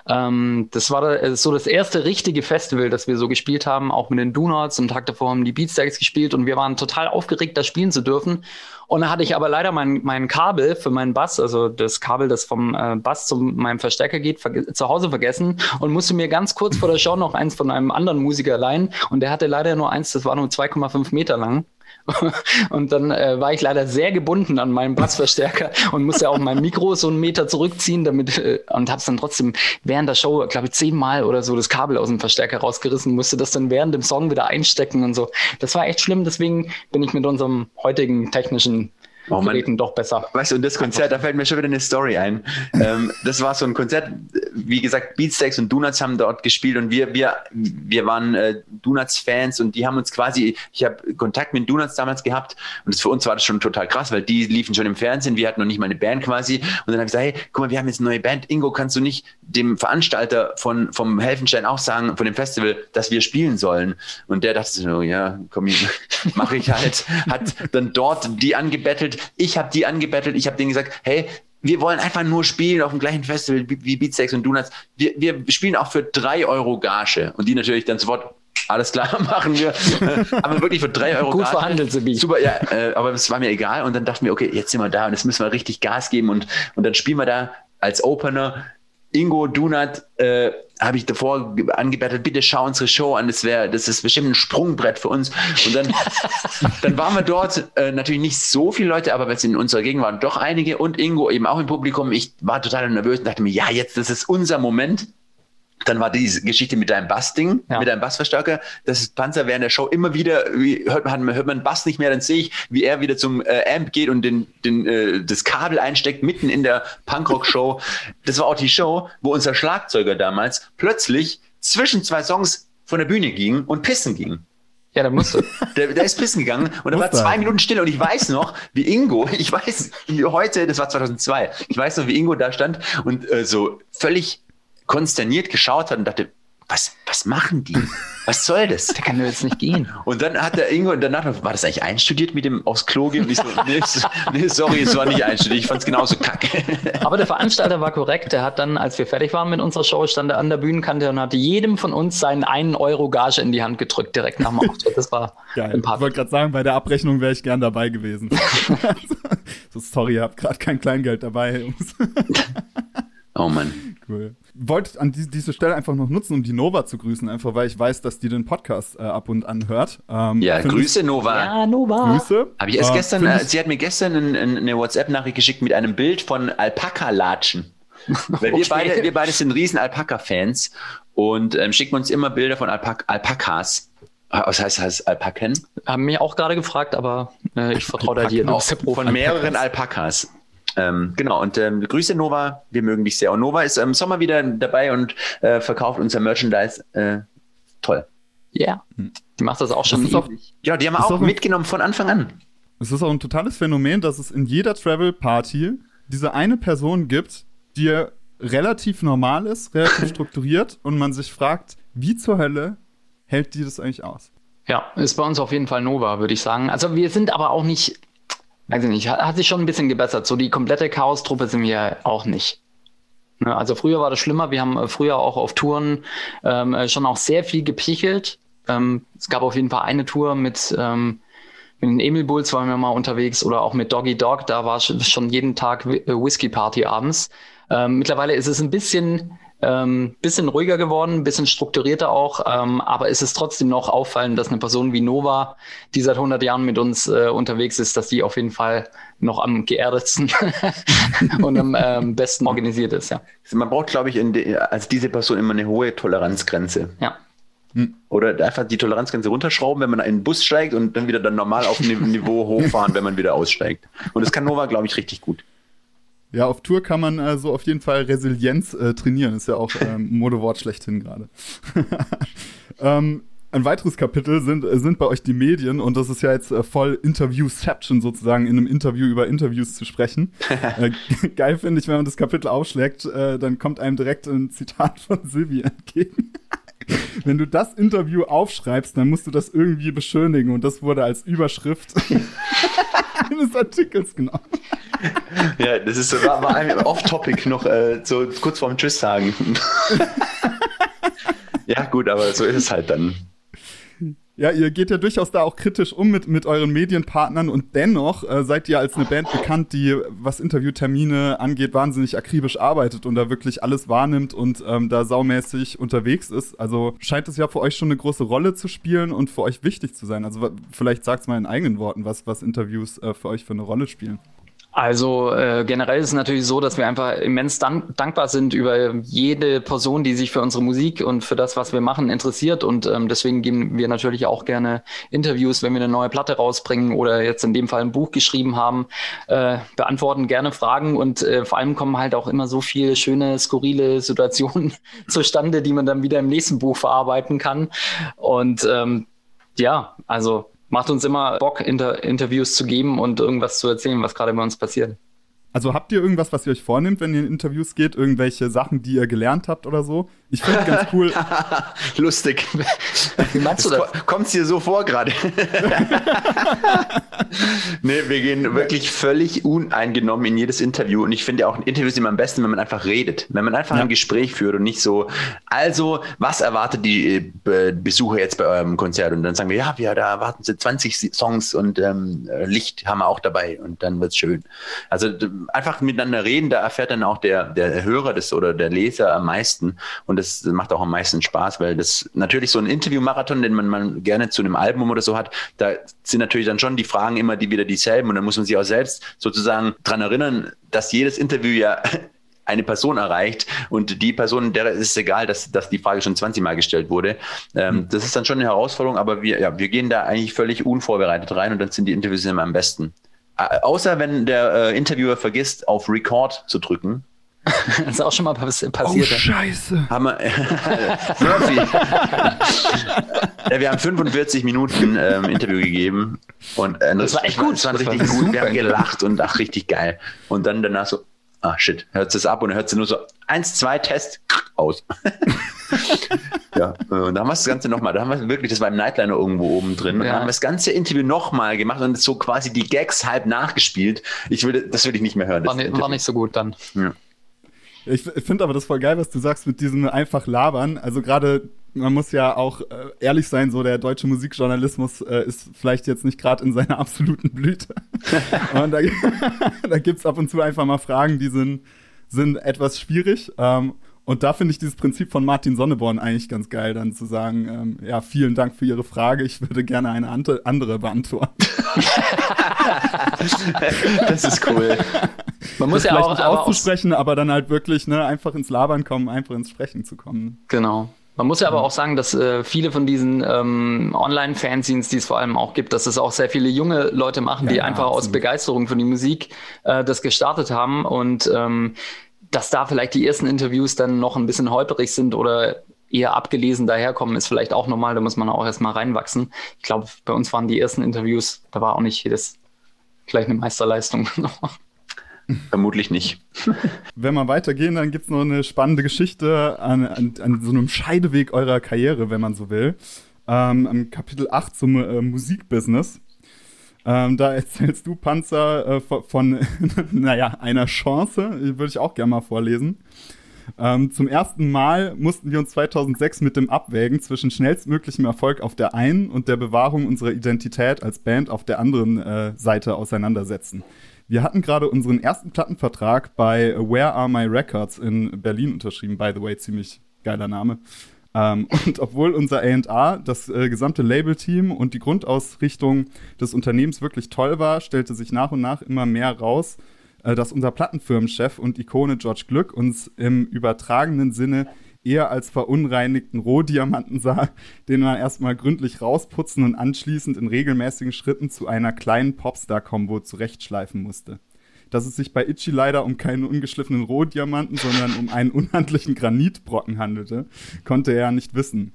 Ähm, das war äh, so das erste richtige Festival, das wir so gespielt haben, auch mit den Donuts. Am Tag davor haben die Beatsteaks gespielt und wir waren total aufgeregt, da spielen zu dürfen. Und da hatte ich aber leider mein, mein Kabel für meinen Bass, also das Kabel, das vom äh, Bass zu meinem Verstärker geht, zu Hause vergessen und musste mir ganz kurz vor der Show noch eins von einem anderen Musiker leihen. Und der hatte leider nur eins, das war nur 2,5 Meter lang. Und dann äh, war ich leider sehr gebunden an meinem Bassverstärker und musste auch mein Mikro so einen Meter zurückziehen, damit äh, und habe es dann trotzdem während der Show, glaube ich, zehnmal oder so das Kabel aus dem Verstärker rausgerissen, musste das dann während dem Song wieder einstecken und so. Das war echt schlimm, deswegen bin ich mit unserem heutigen technischen oh, Geräten doch besser. Weißt du, und das Konzert, da fällt mir schon wieder eine Story ein. ähm, das war so ein Konzert, wie gesagt, Beatsteaks und Donuts haben dort gespielt und wir, wir, wir waren äh, Donuts-Fans und die haben uns quasi, ich habe Kontakt mit Donuts damals gehabt und das, für uns war das schon total krass, weil die liefen schon im Fernsehen, wir hatten noch nicht mal eine Band quasi und dann habe ich gesagt, hey, guck mal, wir haben jetzt eine neue Band, Ingo, kannst du nicht dem Veranstalter von, vom Helfenstein auch sagen, von dem Festival, dass wir spielen sollen? Und der dachte so, ja, komm, mache ich halt, hat dann dort die angebettelt, ich habe die angebettelt, ich habe denen gesagt, hey, wir wollen einfach nur spielen auf dem gleichen Festival wie Beatsex und Donuts. Wir, wir spielen auch für drei Euro Gage. Und die natürlich dann sofort, alles klar, machen wir. aber wirklich für drei Euro Gut Gage. verhandelt, Sebi. Super, ja, äh, aber es war mir egal. Und dann dachten wir, okay, jetzt sind wir da und jetzt müssen wir richtig Gas geben. Und, und dann spielen wir da als Opener Ingo Dunat äh, habe ich davor angebettet, bitte schau unsere Show an, das wäre, das ist bestimmt ein Sprungbrett für uns. Und dann, dann waren wir dort, äh, natürlich nicht so viele Leute, aber in unserer Gegend waren doch einige und Ingo eben auch im Publikum. Ich war total nervös und dachte mir, ja, jetzt, das ist unser Moment. Dann war diese Geschichte mit deinem Bassding, ja. mit deinem Bassverstärker. Das ist Panzer während der Show immer wieder, wie, hört man, hört man Bass nicht mehr, dann sehe ich, wie er wieder zum äh, Amp geht und den, den, äh, das Kabel einsteckt, mitten in der Punkrock-Show. Das war auch die Show, wo unser Schlagzeuger damals plötzlich zwischen zwei Songs von der Bühne ging und pissen ging. Ja, der musste. Der, der ist pissen gegangen und da war zwei Minuten still und ich weiß noch, wie Ingo, ich weiß wie heute, das war 2002, ich weiß noch, wie Ingo da stand und äh, so völlig konsterniert geschaut hat und dachte, was, was machen die? Was soll das? Der kann doch jetzt nicht gehen. Und dann hat der Ingo danach noch, war das eigentlich einstudiert mit dem aufs Klo gehen? Und ich so, nee, nee, sorry, es war nicht einstudiert. Ich fand es genauso kacke. Aber der Veranstalter war korrekt. Der hat dann, als wir fertig waren mit unserer Show, stand er an der Bühnenkante und hatte jedem von uns seinen einen Euro Gage in die Hand gedrückt, direkt nach dem Auftritt. Das war Geil. Ich wollte gerade sagen, bei der Abrechnung wäre ich gern dabei gewesen. so, sorry, ihr habt gerade kein Kleingeld dabei, Jungs. Oh Mann. Cool wollte an die, diese Stelle einfach noch nutzen, um die Nova zu grüßen, einfach weil ich weiß, dass die den Podcast äh, ab und an hört. Ähm, ja, Grüße, Nova. Ja, Nova. Grüße. Habe ich erst äh, gestern, äh, sie hat mir gestern ein, ein, eine WhatsApp-Nachricht geschickt mit einem Bild von Alpaka-Latschen. Weil wir, beide, wir beide sind riesen Alpaka-Fans und ähm, schicken uns immer Bilder von Alpak Alpakas. Ah, was heißt das? Alpaken? Haben mich auch gerade gefragt, aber äh, ich vertraue da dir. Auch von mehreren Alpakas. Ähm, genau, und ähm, Grüße Nova, wir mögen dich sehr. Und Nova ist im Sommer wieder dabei und äh, verkauft unser Merchandise. Äh, toll. Ja, yeah. Die macht das auch schon. Das auch, ja, die haben wir auch, auch mitgenommen von Anfang an. Es ist auch ein totales Phänomen, dass es in jeder Travel-Party diese eine Person gibt, die relativ normal ist, relativ strukturiert und man sich fragt, wie zur Hölle hält die das eigentlich aus? Ja, ist bei uns auf jeden Fall Nova, würde ich sagen. Also wir sind aber auch nicht weiß ich nicht, hat sich schon ein bisschen gebessert. So die komplette Chaos-Truppe sind wir auch nicht. Ne, also früher war das schlimmer. Wir haben äh, früher auch auf Touren ähm, äh, schon auch sehr viel gepichelt. Ähm, es gab auf jeden Fall eine Tour mit, ähm, mit den Emil Bulls waren wir mal unterwegs oder auch mit Doggy Dog. Da war schon jeden Tag äh, Whisky Party abends. Ähm, mittlerweile ist es ein bisschen ähm, bisschen ruhiger geworden, bisschen strukturierter auch, ähm, aber es ist trotzdem noch auffallend, dass eine Person wie Nova, die seit 100 Jahren mit uns äh, unterwegs ist, dass die auf jeden Fall noch am geerdetsten und am ähm, besten organisiert ist. Ja. Man braucht, glaube ich, de, als diese Person immer eine hohe Toleranzgrenze. Ja. Hm. Oder einfach die Toleranzgrenze runterschrauben, wenn man in den Bus steigt und dann wieder dann normal auf dem Niveau hochfahren, wenn man wieder aussteigt. Und das kann Nova, glaube ich, richtig gut. Ja, auf Tour kann man also auf jeden Fall Resilienz äh, trainieren. Ist ja auch ähm, Modewort schlechthin gerade. ähm, ein weiteres Kapitel sind, äh, sind bei euch die Medien und das ist ja jetzt äh, voll Interviewception sozusagen, in einem Interview über Interviews zu sprechen. äh, geil finde ich, wenn man das Kapitel aufschlägt, äh, dann kommt einem direkt ein Zitat von Silvi entgegen. wenn du das Interview aufschreibst, dann musst du das irgendwie beschönigen und das wurde als Überschrift eines Artikels genommen. Ja, das ist so, war, war off-topic noch äh, so kurz vorm Tschüss sagen. ja, gut, aber so ist es halt dann. Ja, ihr geht ja durchaus da auch kritisch um mit, mit euren Medienpartnern und dennoch äh, seid ihr als eine Band bekannt, die, was Interviewtermine angeht, wahnsinnig akribisch arbeitet und da wirklich alles wahrnimmt und ähm, da saumäßig unterwegs ist. Also scheint es ja für euch schon eine große Rolle zu spielen und für euch wichtig zu sein. Also vielleicht sagt es mal in eigenen Worten, was, was Interviews äh, für euch für eine Rolle spielen. Also äh, generell ist es natürlich so, dass wir einfach immens dank dankbar sind über jede Person, die sich für unsere Musik und für das, was wir machen, interessiert. Und ähm, deswegen geben wir natürlich auch gerne Interviews, wenn wir eine neue Platte rausbringen oder jetzt in dem Fall ein Buch geschrieben haben, äh, beantworten gerne Fragen und äh, vor allem kommen halt auch immer so viele schöne, skurrile Situationen zustande, die man dann wieder im nächsten Buch verarbeiten kann. Und ähm, ja, also macht uns immer Bock, Inter Interviews zu geben und irgendwas zu erzählen, was gerade bei uns passiert. Also habt ihr irgendwas, was ihr euch vornehmt, wenn ihr in Interviews geht? Irgendwelche Sachen, die ihr gelernt habt oder so? Ich finde ganz cool. Lustig. Wie meinst du das? Kommt dir so vor gerade? nee, wir gehen wirklich völlig uneingenommen in jedes Interview. Und ich finde auch, Interviews immer am besten, wenn man einfach redet. Wenn man einfach ja. ein Gespräch führt und nicht so, also, was erwartet die äh, Besucher jetzt bei eurem Konzert? Und dann sagen wir, ja, wir da erwarten sie 20 Songs und ähm, Licht haben wir auch dabei und dann wird's schön. Also einfach miteinander reden, da erfährt dann auch der, der Hörer des oder der Leser am meisten. Und das macht auch am meisten Spaß, weil das natürlich so ein Interview-Marathon, den man, man gerne zu einem Album oder so hat, da sind natürlich dann schon die Fragen immer die wieder dieselben. Und dann muss man sich auch selbst sozusagen dran erinnern, dass jedes Interview ja eine Person erreicht und die Person, der ist es egal, dass, dass die Frage schon 20 Mal gestellt wurde. Ähm, mhm. Das ist dann schon eine Herausforderung, aber wir, ja, wir gehen da eigentlich völlig unvorbereitet rein und dann sind die Interviews immer am besten. Außer wenn der äh, Interviewer vergisst, auf Record zu drücken. das ist auch schon mal pass passiert. Oh, scheiße. Haben wir, ja, wir haben 45 Minuten ähm, Interview gegeben. Und, äh, das, das, war echt gut. Das war richtig gut. Wir haben gelacht und ach, richtig geil. Und dann danach so, ah shit, hört es ab und hört sie nur so, eins, zwei, Test, aus. ja, und da haben wir das Ganze nochmal, da haben wir wirklich, das war im Nightliner irgendwo oben drin, und ja. dann haben wir das ganze Interview nochmal gemacht und so quasi die Gags halb nachgespielt. Ich würde, das würde ich nicht mehr hören. War, nicht, war nicht so gut dann. Ja. Ich finde aber das voll geil, was du sagst mit diesem einfach labern. Also gerade man muss ja auch äh, ehrlich sein, so der deutsche Musikjournalismus äh, ist vielleicht jetzt nicht gerade in seiner absoluten Blüte. und da, da gibt es ab und zu einfach mal Fragen, die sind, sind etwas schwierig. Ähm, und da finde ich dieses Prinzip von Martin Sonneborn eigentlich ganz geil, dann zu sagen, ähm, ja, vielen Dank für Ihre Frage, ich würde gerne eine andere beantworten. das ist cool. Man muss das ja auch nicht auszusprechen, aber dann halt wirklich ne, einfach ins Labern kommen, einfach ins Sprechen zu kommen. Genau. Man muss ja aber auch sagen, dass äh, viele von diesen ähm, Online-Fanzines, die es vor allem auch gibt, dass es auch sehr viele junge Leute machen, ja, die einfach absolut. aus Begeisterung für die Musik äh, das gestartet haben und ähm, dass da vielleicht die ersten Interviews dann noch ein bisschen holperig sind oder eher abgelesen daherkommen, ist vielleicht auch normal, da muss man auch erstmal reinwachsen. Ich glaube, bei uns waren die ersten Interviews, da war auch nicht jedes gleich eine Meisterleistung. Vermutlich nicht. Wenn wir weitergehen, dann gibt es noch eine spannende Geschichte an, an, an, so einem Scheideweg eurer Karriere, wenn man so will. Ähm, Im Kapitel 8 zum äh, Musikbusiness. Ähm, da erzählst du, Panzer, äh, von, naja, einer Chance, würde ich auch gerne mal vorlesen. Ähm, zum ersten Mal mussten wir uns 2006 mit dem Abwägen zwischen schnellstmöglichem Erfolg auf der einen und der Bewahrung unserer Identität als Band auf der anderen äh, Seite auseinandersetzen. Wir hatten gerade unseren ersten Plattenvertrag bei Where Are My Records in Berlin unterschrieben. By the way, ziemlich geiler Name. Ähm, und obwohl unser A&R, das äh, gesamte Label-Team und die Grundausrichtung des Unternehmens wirklich toll war, stellte sich nach und nach immer mehr raus, äh, dass unser Plattenfirmenchef und Ikone George Glück uns im übertragenen Sinne eher als verunreinigten Rohdiamanten sah, den man erstmal gründlich rausputzen und anschließend in regelmäßigen Schritten zu einer kleinen Popstar-Kombo zurechtschleifen musste. Dass es sich bei Itchy leider um keinen ungeschliffenen Rohdiamanten, sondern um einen unhandlichen Granitbrocken handelte, konnte er nicht wissen.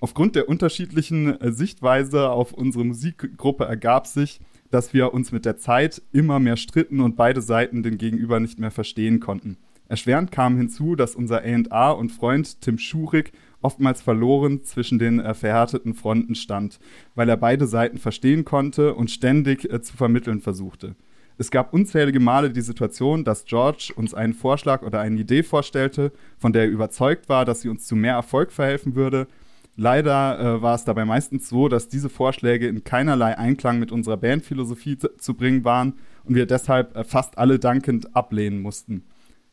Aufgrund der unterschiedlichen äh, Sichtweise auf unsere Musikgruppe ergab sich, dass wir uns mit der Zeit immer mehr stritten und beide Seiten den Gegenüber nicht mehr verstehen konnten. Erschwerend kam hinzu, dass unser A&R und Freund Tim Schurig oftmals verloren zwischen den äh, verhärteten Fronten stand, weil er beide Seiten verstehen konnte und ständig äh, zu vermitteln versuchte. Es gab unzählige Male die Situation, dass George uns einen Vorschlag oder eine Idee vorstellte, von der er überzeugt war, dass sie uns zu mehr Erfolg verhelfen würde. Leider äh, war es dabei meistens so, dass diese Vorschläge in keinerlei Einklang mit unserer Bandphilosophie zu, zu bringen waren und wir deshalb äh, fast alle dankend ablehnen mussten.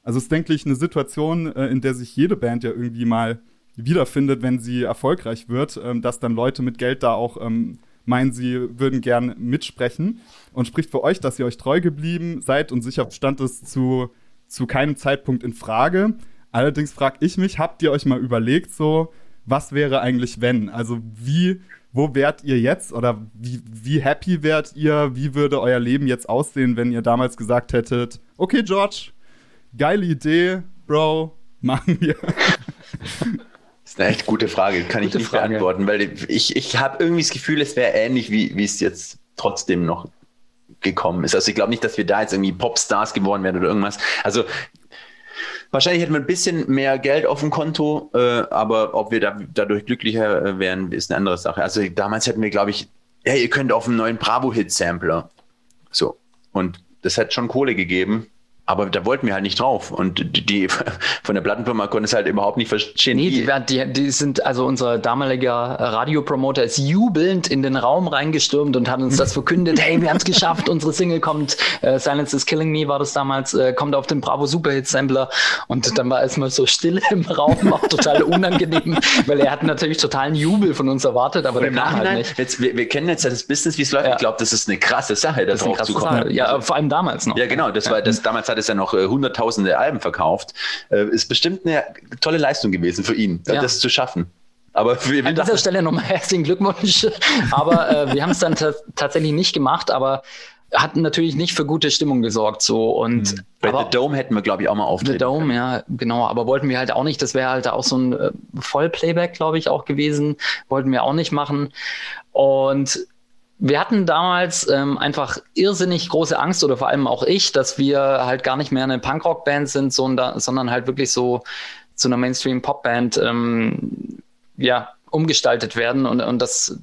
Also es ist, denke ich, eine Situation, äh, in der sich jede Band ja irgendwie mal wiederfindet, wenn sie erfolgreich wird, ähm, dass dann Leute mit Geld da auch ähm, meinen, sie würden gern mitsprechen. Und spricht für euch, dass ihr euch treu geblieben seid und sicher stand es zu, zu keinem Zeitpunkt in Frage. Allerdings frage ich mich, habt ihr euch mal überlegt, so, was wäre eigentlich wenn? Also wie, wo wärt ihr jetzt oder wie, wie happy wärt ihr? Wie würde euer Leben jetzt aussehen, wenn ihr damals gesagt hättet, okay, George, geile Idee, Bro, machen wir. Das ist eine echt gute Frage, kann gute ich nicht Frage. beantworten, weil ich, ich habe irgendwie das Gefühl, es wäre ähnlich, wie, wie es jetzt trotzdem noch gekommen ist. Also ich glaube nicht, dass wir da jetzt irgendwie Popstars geworden wären oder irgendwas. Also wahrscheinlich hätten wir ein bisschen mehr Geld auf dem Konto, äh, aber ob wir da, dadurch glücklicher äh, wären, ist eine andere Sache. Also damals hätten wir, glaube ich, ja, ihr könnt auf einen neuen Bravo-Hit-Sampler. So. Und das hat schon Kohle gegeben. Aber da wollten wir halt nicht drauf. Und die von der Plattenfirma konnte es halt überhaupt nicht verstehen. Nee, die, die, die sind, also unser damaliger Radiopromoter ist jubelnd in den Raum reingestürmt und hat uns das verkündet. hey, wir haben es geschafft, unsere Single kommt, äh, Silence is Killing Me war das damals, äh, kommt auf den Bravo Superhit Sampler. Und dann war erstmal so still im Raum, auch total unangenehm, weil er hat natürlich totalen Jubel von uns erwartet, aber im Nachhinein, halt nicht. Jetzt, wir, wir, kennen jetzt das Business, wie es läuft. Ja. Ich glaube, das ist eine krasse Sache, das, das ist eine krasse Sache. Ja, vor allem damals noch. Ja, genau, das war, das damals hat es ja noch äh, hunderttausende Alben verkauft. Äh, ist bestimmt eine tolle Leistung gewesen für ihn, ja. das zu schaffen. Aber für, An dieser Stelle nochmal herzlichen Glückwunsch. aber äh, wir haben es dann tatsächlich nicht gemacht, aber hat natürlich nicht für gute Stimmung gesorgt so und hm. bei The Dome hätten wir glaube ich auch mal auftreten. The Dome, ja, genau, aber wollten wir halt auch nicht, das wäre halt auch so ein äh, Vollplayback glaube ich auch gewesen, wollten wir auch nicht machen und wir hatten damals ähm, einfach irrsinnig große Angst oder vor allem auch ich, dass wir halt gar nicht mehr eine Punkrock-Band sind, sondern, sondern halt wirklich so zu einer Mainstream-Pop-Band ähm, ja, umgestaltet werden und, und das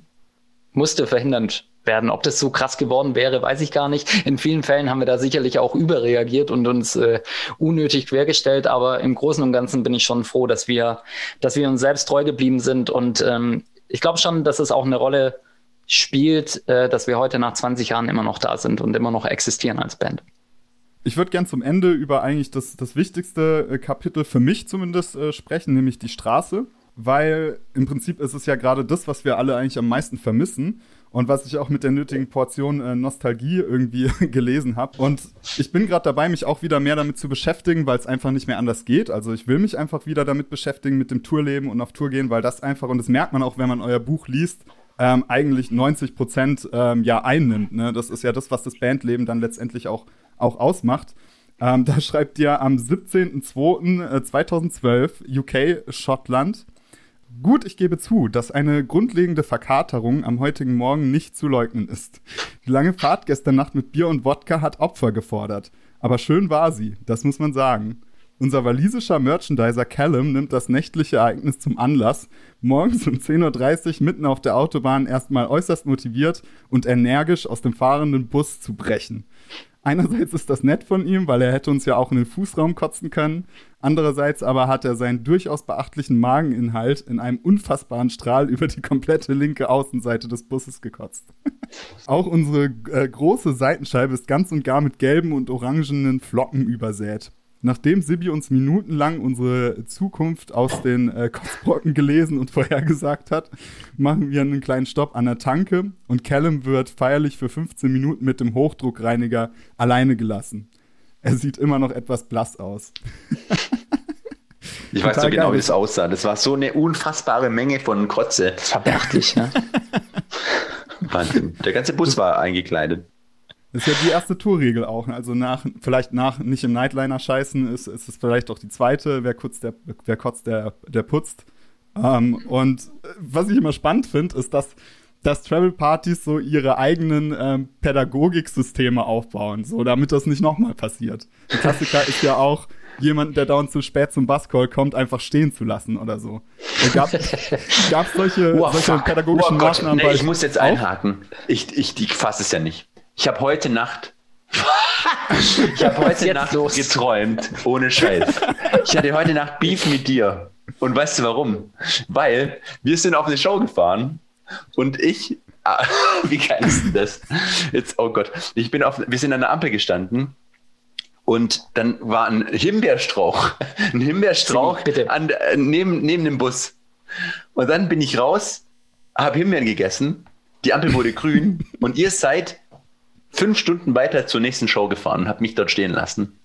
musste verhindert werden. Ob das so krass geworden wäre, weiß ich gar nicht. In vielen Fällen haben wir da sicherlich auch überreagiert und uns äh, unnötig quergestellt, aber im Großen und Ganzen bin ich schon froh, dass wir, dass wir uns selbst treu geblieben sind und ähm, ich glaube schon, dass es auch eine Rolle spielt, äh, dass wir heute nach 20 Jahren immer noch da sind und immer noch existieren als Band. Ich würde gern zum Ende über eigentlich das, das wichtigste äh, Kapitel für mich zumindest äh, sprechen, nämlich die Straße. Weil im Prinzip ist es ja gerade das, was wir alle eigentlich am meisten vermissen und was ich auch mit der nötigen Portion äh, Nostalgie irgendwie gelesen habe. Und ich bin gerade dabei, mich auch wieder mehr damit zu beschäftigen, weil es einfach nicht mehr anders geht. Also ich will mich einfach wieder damit beschäftigen, mit dem Tourleben und auf Tour gehen, weil das einfach, und das merkt man auch, wenn man euer Buch liest, ähm, eigentlich 90 Prozent ähm, ja einnimmt. Ne? Das ist ja das, was das Bandleben dann letztendlich auch, auch ausmacht. Ähm, da schreibt ihr am 17.02.2012 UK Schottland. Gut, ich gebe zu, dass eine grundlegende Verkaterung am heutigen Morgen nicht zu leugnen ist. Die lange Fahrt gestern Nacht mit Bier und Wodka hat Opfer gefordert. Aber schön war sie, das muss man sagen. Unser walisischer Merchandiser Callum nimmt das nächtliche Ereignis zum Anlass, morgens um 10.30 Uhr mitten auf der Autobahn erstmal äußerst motiviert und energisch aus dem fahrenden Bus zu brechen. Einerseits ist das nett von ihm, weil er hätte uns ja auch in den Fußraum kotzen können. Andererseits aber hat er seinen durchaus beachtlichen Mageninhalt in einem unfassbaren Strahl über die komplette linke Außenseite des Busses gekotzt. auch unsere äh, große Seitenscheibe ist ganz und gar mit gelben und orangenen Flocken übersät. Nachdem Sibi uns minutenlang unsere Zukunft aus den äh, Kotzbrocken gelesen und vorhergesagt hat, machen wir einen kleinen Stopp an der Tanke und Callum wird feierlich für 15 Minuten mit dem Hochdruckreiniger alleine gelassen. Er sieht immer noch etwas blass aus. ich weiß so genau, wie es aussah. Das war so eine unfassbare Menge von Kotze. Das war beachtlich, ja. Wahnsinn. Der ganze Bus war eingekleidet. Das ist ja die erste Tourregel auch. Also nach, vielleicht nach nicht im Nightliner scheißen, ist, ist es vielleicht auch die zweite. Wer, kurz der, wer kotzt, der, der putzt. Ähm, und was ich immer spannend finde, ist, dass, dass Travel-Partys so ihre eigenen ähm, Pädagogiksysteme aufbauen, so damit das nicht nochmal passiert. Ein Klassiker ist ja auch, jemanden, der dauernd zu spät zum Basscall kommt, einfach stehen zu lassen oder so. Gab es solche, oh, solche pädagogischen oh, Maßnahmen nee, Ich muss jetzt einhaken. Ich, ich, ich fasse es ja nicht. Ich habe heute Nacht. ich habe heute Nacht los? geträumt, ohne Scheiß. Ich hatte heute Nacht Beef mit dir. Und weißt du warum? Weil wir sind auf eine Show gefahren und ich, ah, wie geil ist denn das? Jetzt, oh Gott, ich bin auf, wir sind an der Ampel gestanden und dann war ein Himbeerstrauch, ein Himbeerstrauch an, neben, neben dem Bus. Und dann bin ich raus, habe Himbeeren gegessen die Ampel wurde grün und ihr seid fünf Stunden weiter zur nächsten Show gefahren und habt mich dort stehen lassen.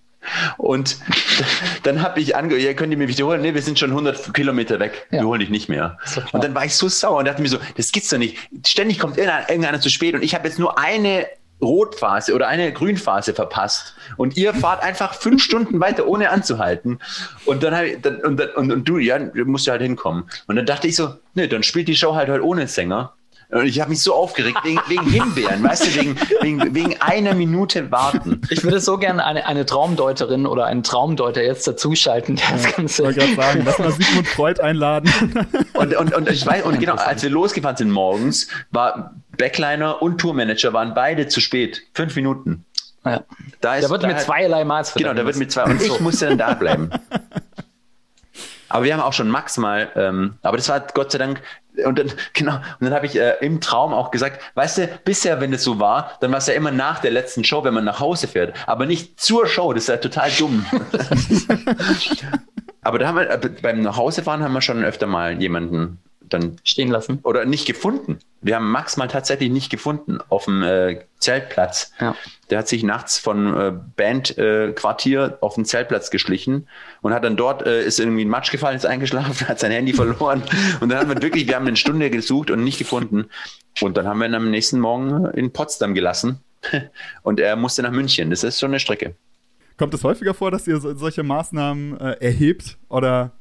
Und dann habe ich angehört, ja, könnt ihr mir wiederholen? Nee, wir sind schon 100 Kilometer weg. Ja. Wir holen dich nicht mehr. Und dann war ich so sauer und dachte mir so, das gibt's doch nicht. Ständig kommt irgendeiner, irgendeiner zu spät und ich habe jetzt nur eine Rotphase oder eine Grünphase verpasst und ihr fahrt einfach fünf Stunden weiter, ohne anzuhalten. Und dann, ich, dann, und, und, und, du, ja, du musst ja halt hinkommen. Und dann dachte ich so, nee, dann spielt die Show halt heute ohne Sänger. Und ich habe mich so aufgeregt wegen, wegen Himbeeren, weißt du, wegen, wegen, wegen einer Minute warten. Ich würde so gerne eine, eine Traumdeuterin oder einen Traumdeuter jetzt dazuschalten. Der das Ganze. Ich wollte gerade sagen, lass mal Sigmund Freud einladen. Und, und, und ich weiß, und genau, als wir losgefahren sind morgens, war Backliner und Tourmanager waren beide zu spät. Fünf Minuten. Ja. Da, ist, da wird da mit zweierlei Maß Genau, da wird mit zwei. Und ich musste dann da bleiben. Aber wir haben auch schon Max mal, ähm, aber das war Gott sei Dank, und dann, genau, und dann habe ich äh, im Traum auch gesagt, weißt du, bisher, wenn es so war, dann war es ja immer nach der letzten Show, wenn man nach Hause fährt, aber nicht zur Show, das ist ja total dumm. aber da haben wir, äh, beim Nachhausefahren haben wir schon öfter mal jemanden dann stehen lassen. Oder nicht gefunden. Wir haben Max mal tatsächlich nicht gefunden auf dem äh, Zeltplatz. Ja. Der hat sich nachts von äh, Bandquartier äh, auf den Zeltplatz geschlichen und hat dann dort, äh, ist irgendwie ein Matsch gefallen, ist eingeschlafen, hat sein Handy verloren. und dann haben wir wirklich, wir haben eine Stunde gesucht und nicht gefunden. Und dann haben wir ihn am nächsten Morgen in Potsdam gelassen. und er musste nach München. Das ist schon eine Strecke. Kommt es häufiger vor, dass ihr solche Maßnahmen äh, erhebt oder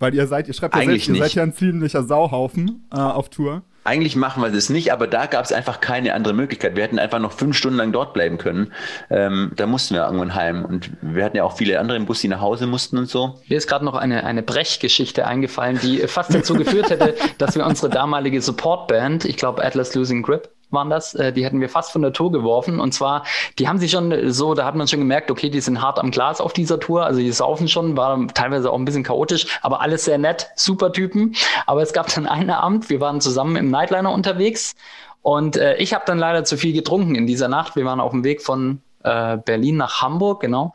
weil ihr seid, ihr schreibt ja Eigentlich selbst, ihr seid ja ein ziemlicher Sauhaufen äh, auf Tour. Eigentlich machen wir das nicht, aber da gab es einfach keine andere Möglichkeit. Wir hätten einfach noch fünf Stunden lang dort bleiben können. Ähm, da mussten wir irgendwann heim. Und wir hatten ja auch viele andere im Bus, die nach Hause mussten und so. Mir ist gerade noch eine, eine Brechgeschichte eingefallen, die fast dazu geführt hätte, dass wir unsere damalige Supportband, ich glaube Atlas Losing Grip, waren das, äh, die hätten wir fast von der Tour geworfen. Und zwar, die haben sich schon so, da hat man schon gemerkt, okay, die sind hart am Glas auf dieser Tour. Also die saufen schon, war teilweise auch ein bisschen chaotisch, aber alles sehr nett, super Typen. Aber es gab dann einen Abend, wir waren zusammen im Nightliner unterwegs und äh, ich habe dann leider zu viel getrunken in dieser Nacht. Wir waren auf dem Weg von äh, Berlin nach Hamburg, genau.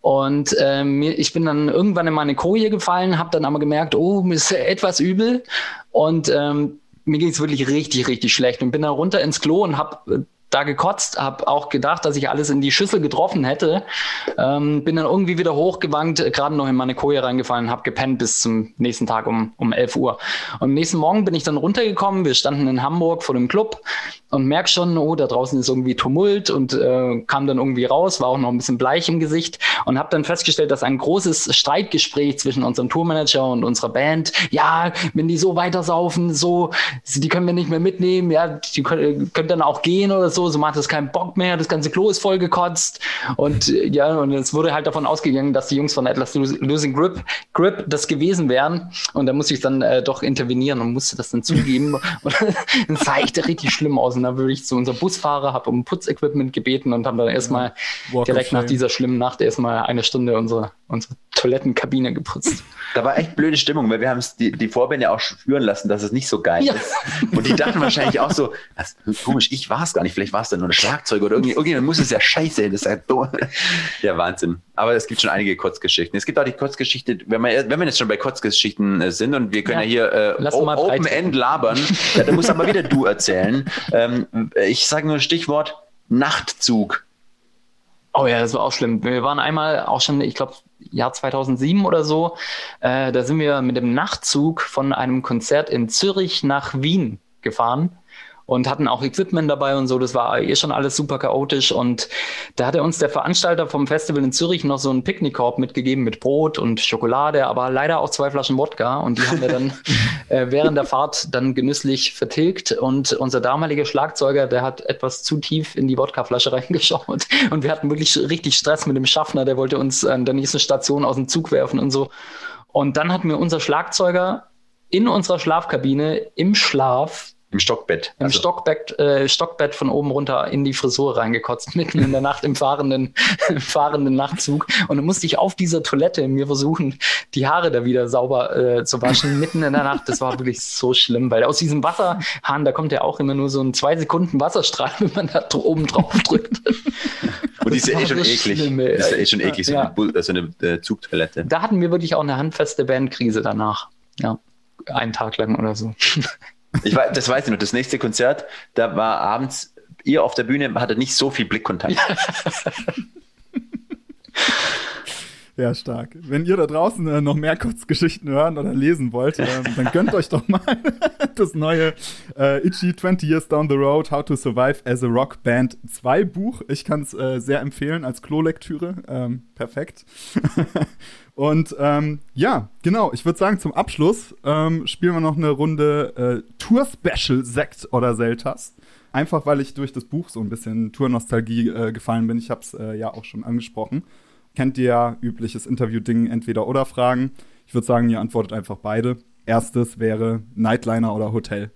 Und ähm, ich bin dann irgendwann in meine Koje gefallen, habe dann aber gemerkt, oh, ist etwas übel. Und ähm, mir ging es wirklich richtig, richtig schlecht und bin dann runter ins Klo und habe äh, da gekotzt, habe auch gedacht, dass ich alles in die Schüssel getroffen hätte. Ähm, bin dann irgendwie wieder hochgewankt, gerade noch in meine Koje reingefallen, habe gepennt bis zum nächsten Tag um, um 11 Uhr. Und am nächsten Morgen bin ich dann runtergekommen. Wir standen in Hamburg vor dem Club und merk schon, oh, da draußen ist irgendwie Tumult und äh, kam dann irgendwie raus, war auch noch ein bisschen bleich im Gesicht und habe dann festgestellt, dass ein großes Streitgespräch zwischen unserem Tourmanager und unserer Band, ja, wenn die so weiter saufen, so, die können wir nicht mehr mitnehmen, ja, die können, können dann auch gehen oder so, so macht es keinen Bock mehr, das ganze Klo ist voll gekotzt und ja, und es wurde halt davon ausgegangen, dass die Jungs von Atlas Losing Grip, Grip das gewesen wären und da musste ich dann äh, doch intervenieren und musste das dann zugeben. Und dann sah ich da richtig schlimm aus. Und dann würde ich zu unserem Busfahrer, habe um Putzequipment gebeten und haben dann erstmal direkt nach dieser schlimmen Nacht erstmal eine Stunde unsere, unsere Toilettenkabine geputzt. Da war echt blöde Stimmung, weil wir haben es die, die Vorbände auch spüren lassen, dass es nicht so geil ja. ist. Und die dachten wahrscheinlich auch so, das, komisch, ich war es gar nicht, vielleicht war es dann nur ein Schlagzeug oder irgendwie, irgendjemand muss es ja scheiße, das ist ja dumm. Ja, Wahnsinn. Aber es gibt schon einige Kurzgeschichten. Es gibt auch die Kurzgeschichte, wenn wir, wenn wir jetzt schon bei Kurzgeschichten äh, sind und wir können ja, ja hier äh, Open End labern, ja, dann muss aber wieder du erzählen. Ähm, ich sage nur Stichwort Nachtzug. Oh ja, das war auch schlimm. Wir waren einmal auch schon, ich glaube, Jahr 2007 oder so, äh, da sind wir mit dem Nachtzug von einem Konzert in Zürich nach Wien gefahren und hatten auch Equipment dabei und so. Das war eh schon alles super chaotisch. Und da hatte uns der Veranstalter vom Festival in Zürich noch so einen Picknickkorb mitgegeben mit Brot und Schokolade, aber leider auch zwei Flaschen Wodka. Und die haben wir dann äh, während der Fahrt dann genüsslich vertilgt. Und unser damaliger Schlagzeuger, der hat etwas zu tief in die Wodkaflasche reingeschaut. Und wir hatten wirklich richtig Stress mit dem Schaffner. Der wollte uns an der nächsten Station aus dem Zug werfen und so. Und dann hat mir unser Schlagzeuger in unserer Schlafkabine im Schlaf im Stockbett. Im also. Stockbett, äh, Stockbett von oben runter in die Frisur reingekotzt, mitten in der Nacht im fahrenden, im fahrenden Nachtzug. Und dann musste ich auf dieser Toilette mir versuchen, die Haare da wieder sauber äh, zu waschen, mitten in der Nacht. Das war wirklich so schlimm, weil aus diesem Wasserhahn, da kommt ja auch immer nur so ein zwei Sekunden Wasserstrahl, wenn man da oben drauf drückt. Und die ist ja eh schon eklig. Schlimm, die ist ja eh schon eklig, ja. so eine, so eine äh, Zugtoilette. Da hatten wir wirklich auch eine handfeste Bandkrise danach. Ja, einen Tag lang oder so. Ich weiß, das weiß ich noch. Das nächste Konzert, da war abends, ihr auf der Bühne hattet nicht so viel Blickkontakt. Ja, stark. Wenn ihr da draußen äh, noch mehr Kurzgeschichten hören oder lesen wollt, ähm, dann gönnt euch doch mal das neue äh, Itchy 20 Years Down the Road, How to Survive as a Rock Band 2 Buch. Ich kann es äh, sehr empfehlen als Klolektüre. Ähm, perfekt. Und ähm, ja, genau, ich würde sagen, zum Abschluss ähm, spielen wir noch eine Runde äh, Tour-Special Sekt oder Seltas. Einfach weil ich durch das Buch so ein bisschen Tour-Nostalgie äh, gefallen bin. Ich habe es äh, ja auch schon angesprochen kennt ihr ja, übliches Interview-Ding, entweder oder Fragen. Ich würde sagen, ihr antwortet einfach beide. Erstes wäre Nightliner oder Hotel.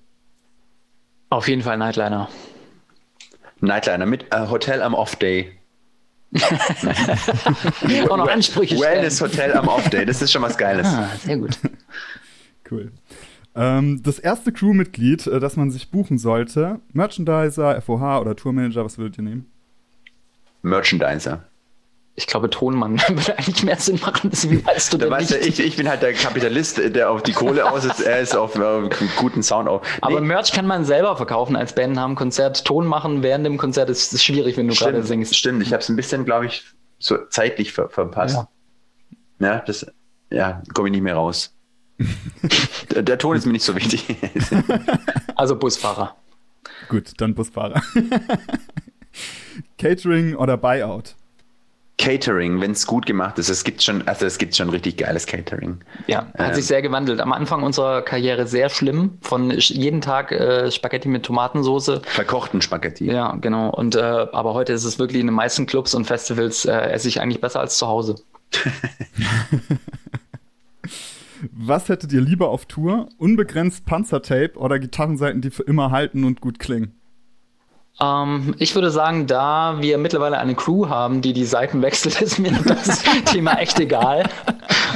Auf jeden Fall Nightliner. Nightliner mit äh, Hotel am Off-Day. Auch noch Ansprüche Wellness Hotel am Off-Day, das ist schon was Geiles. Ah, sehr gut. cool. Ähm, das erste Crewmitglied, äh, das man sich buchen sollte, Merchandiser, FOH oder Tourmanager, was würdet ihr nehmen? Merchandiser ich glaube, Tonmann würde eigentlich mehr Sinn machen, deswegen weißt du da weißt nicht. Ich, ich bin halt der Kapitalist, der auf die Kohle aus ist, er ist auf äh, guten Sound auf. Nee. Aber Merch kann man selber verkaufen als Band dem Konzert. Ton machen während dem Konzert ist, ist schwierig, wenn du gerade singst. Stimmt, ich habe es ein bisschen, glaube ich, so zeitlich ver verpasst. Ja, ja das ja, komme ich nicht mehr raus. der, der Ton ist mir nicht so wichtig. also Busfahrer. Gut, dann Busfahrer. Catering oder Buyout? Catering, wenn es gut gemacht ist, es gibt schon, also es gibt schon richtig geiles Catering. Ja, hat ähm. sich sehr gewandelt. Am Anfang unserer Karriere sehr schlimm, von jeden Tag äh, Spaghetti mit Tomatensauce. Verkochten Spaghetti. Ja, genau. Und äh, aber heute ist es wirklich in den meisten Clubs und Festivals äh, esse ich eigentlich besser als zu Hause. Was hättet ihr lieber auf Tour? Unbegrenzt Panzertape oder Gitarrenseiten, die für immer halten und gut klingen? Ähm, ich würde sagen, da wir mittlerweile eine Crew haben, die die Seiten wechselt, ist mir das Thema echt egal.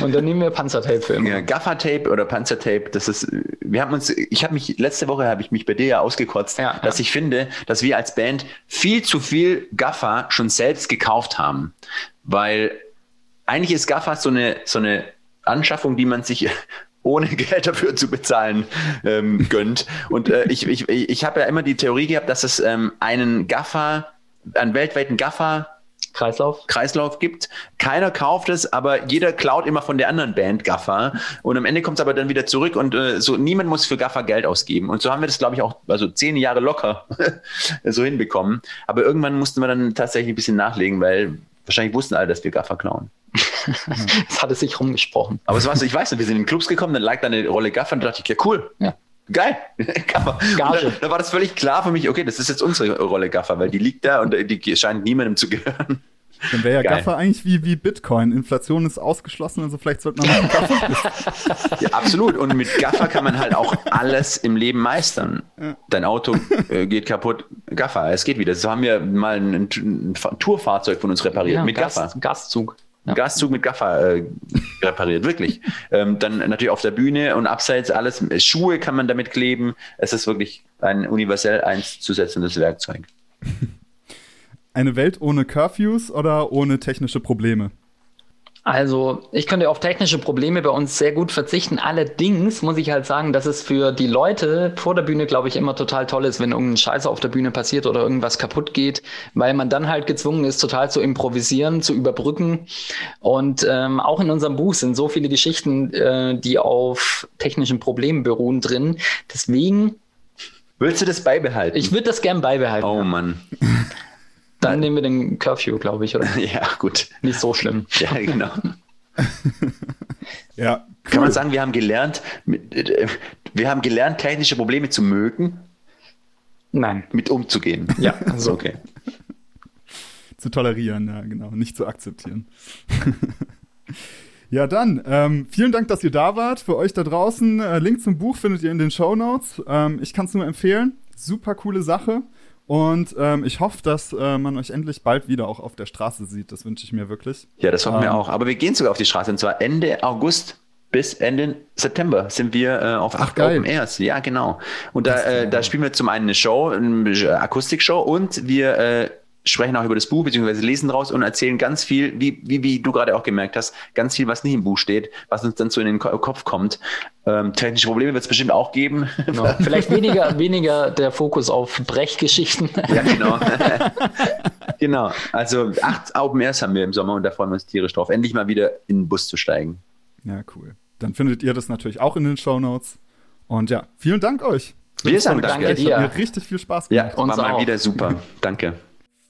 Und dann nehmen wir Panzertape für immer. Ja, Gaffertape oder Panzertape, das ist, wir haben uns, ich habe mich, letzte Woche habe ich mich bei dir ja ausgekotzt, ja, dass ja. ich finde, dass wir als Band viel zu viel Gaffer schon selbst gekauft haben. Weil eigentlich ist Gaffer so eine, so eine Anschaffung, die man sich ohne Geld dafür zu bezahlen ähm, gönnt. Und äh, ich, ich, ich habe ja immer die Theorie gehabt, dass es ähm, einen Gaffer, einen weltweiten Gaffer Kreislauf. Kreislauf gibt. Keiner kauft es, aber jeder klaut immer von der anderen Band Gaffer. Und am Ende kommt es aber dann wieder zurück und äh, so niemand muss für Gaffer Geld ausgeben. Und so haben wir das, glaube ich, auch also zehn Jahre locker so hinbekommen. Aber irgendwann mussten wir dann tatsächlich ein bisschen nachlegen, weil wahrscheinlich wussten alle, dass wir Gaffer klauen. Es hatte sich rumgesprochen. Aber es war so, ich weiß nicht, wir sind in den Clubs gekommen, dann lag da eine Rolle Gaffer und da dachte ich, ja cool. Ja. Geil. Gaffer. Dann, da war das völlig klar für mich, okay, das ist jetzt unsere Rolle Gaffer, weil die liegt da und die scheint niemandem zu gehören. Dann wäre ja Geil. Gaffer eigentlich wie, wie Bitcoin. Inflation ist ausgeschlossen, also vielleicht sollte man noch Gaffer. ja, absolut. Und mit Gaffer kann man halt auch alles im Leben meistern. Ja. Dein Auto äh, geht kaputt, Gaffer, es geht wieder. So haben wir mal ein, ein Tourfahrzeug von uns repariert ja, mit Gas, Gaffer. Gastzug. Ja. Gastzug mit Gaffer äh, repariert, wirklich. Ähm, dann natürlich auf der Bühne und abseits alles. Schuhe kann man damit kleben. Es ist wirklich ein universell einzusetzendes Werkzeug. Eine Welt ohne Curfews oder ohne technische Probleme? Also, ich könnte auf technische Probleme bei uns sehr gut verzichten. Allerdings muss ich halt sagen, dass es für die Leute vor der Bühne, glaube ich, immer total toll ist, wenn irgendein Scheiße auf der Bühne passiert oder irgendwas kaputt geht, weil man dann halt gezwungen ist, total zu improvisieren, zu überbrücken. Und ähm, auch in unserem Buch sind so viele Geschichten, äh, die auf technischen Problemen beruhen drin. Deswegen. Willst du das beibehalten? Ich würde das gern beibehalten. Oh Mann. Dann nehmen wir den Curfew, glaube ich, oder? ja, gut. Nicht so schlimm. Ja, genau. ja. Cool. Kann man sagen, wir haben gelernt, äh, wir haben gelernt, technische Probleme zu mögen? Nein. Mit umzugehen. Ja, also. okay. zu tolerieren, ja, genau. Nicht zu akzeptieren. ja, dann, ähm, vielen Dank, dass ihr da wart. Für euch da draußen, äh, Link zum Buch findet ihr in den Show Notes. Ähm, ich kann es nur empfehlen. Super coole Sache. Und ähm, ich hoffe, dass äh, man euch endlich bald wieder auch auf der Straße sieht. Das wünsche ich mir wirklich. Ja, das hoffen ähm, wir auch. Aber wir gehen sogar auf die Straße und zwar Ende August bis Ende September sind wir äh, auf Ach, Open Airs. Ja, genau. Und da, äh, da spielen wir zum einen eine Show, eine Akustikshow und wir äh, sprechen auch über das Buch, beziehungsweise lesen draus und erzählen ganz viel, wie, wie, wie du gerade auch gemerkt hast, ganz viel, was nicht im Buch steht, was uns dann so in den Kopf kommt. Ähm, technische Probleme wird es bestimmt auch geben. Genau. Vielleicht weniger, weniger der Fokus auf Brechgeschichten. Ja, genau. genau. Also acht Open Airs haben wir im Sommer und da freuen wir uns tierisch drauf, endlich mal wieder in den Bus zu steigen. Ja, cool. Dann findet ihr das natürlich auch in den Show Notes. Und ja, vielen Dank euch. Wir sagen danke dir. Hat mir richtig viel Spaß gemacht. Ja, uns war mal wieder super. Danke.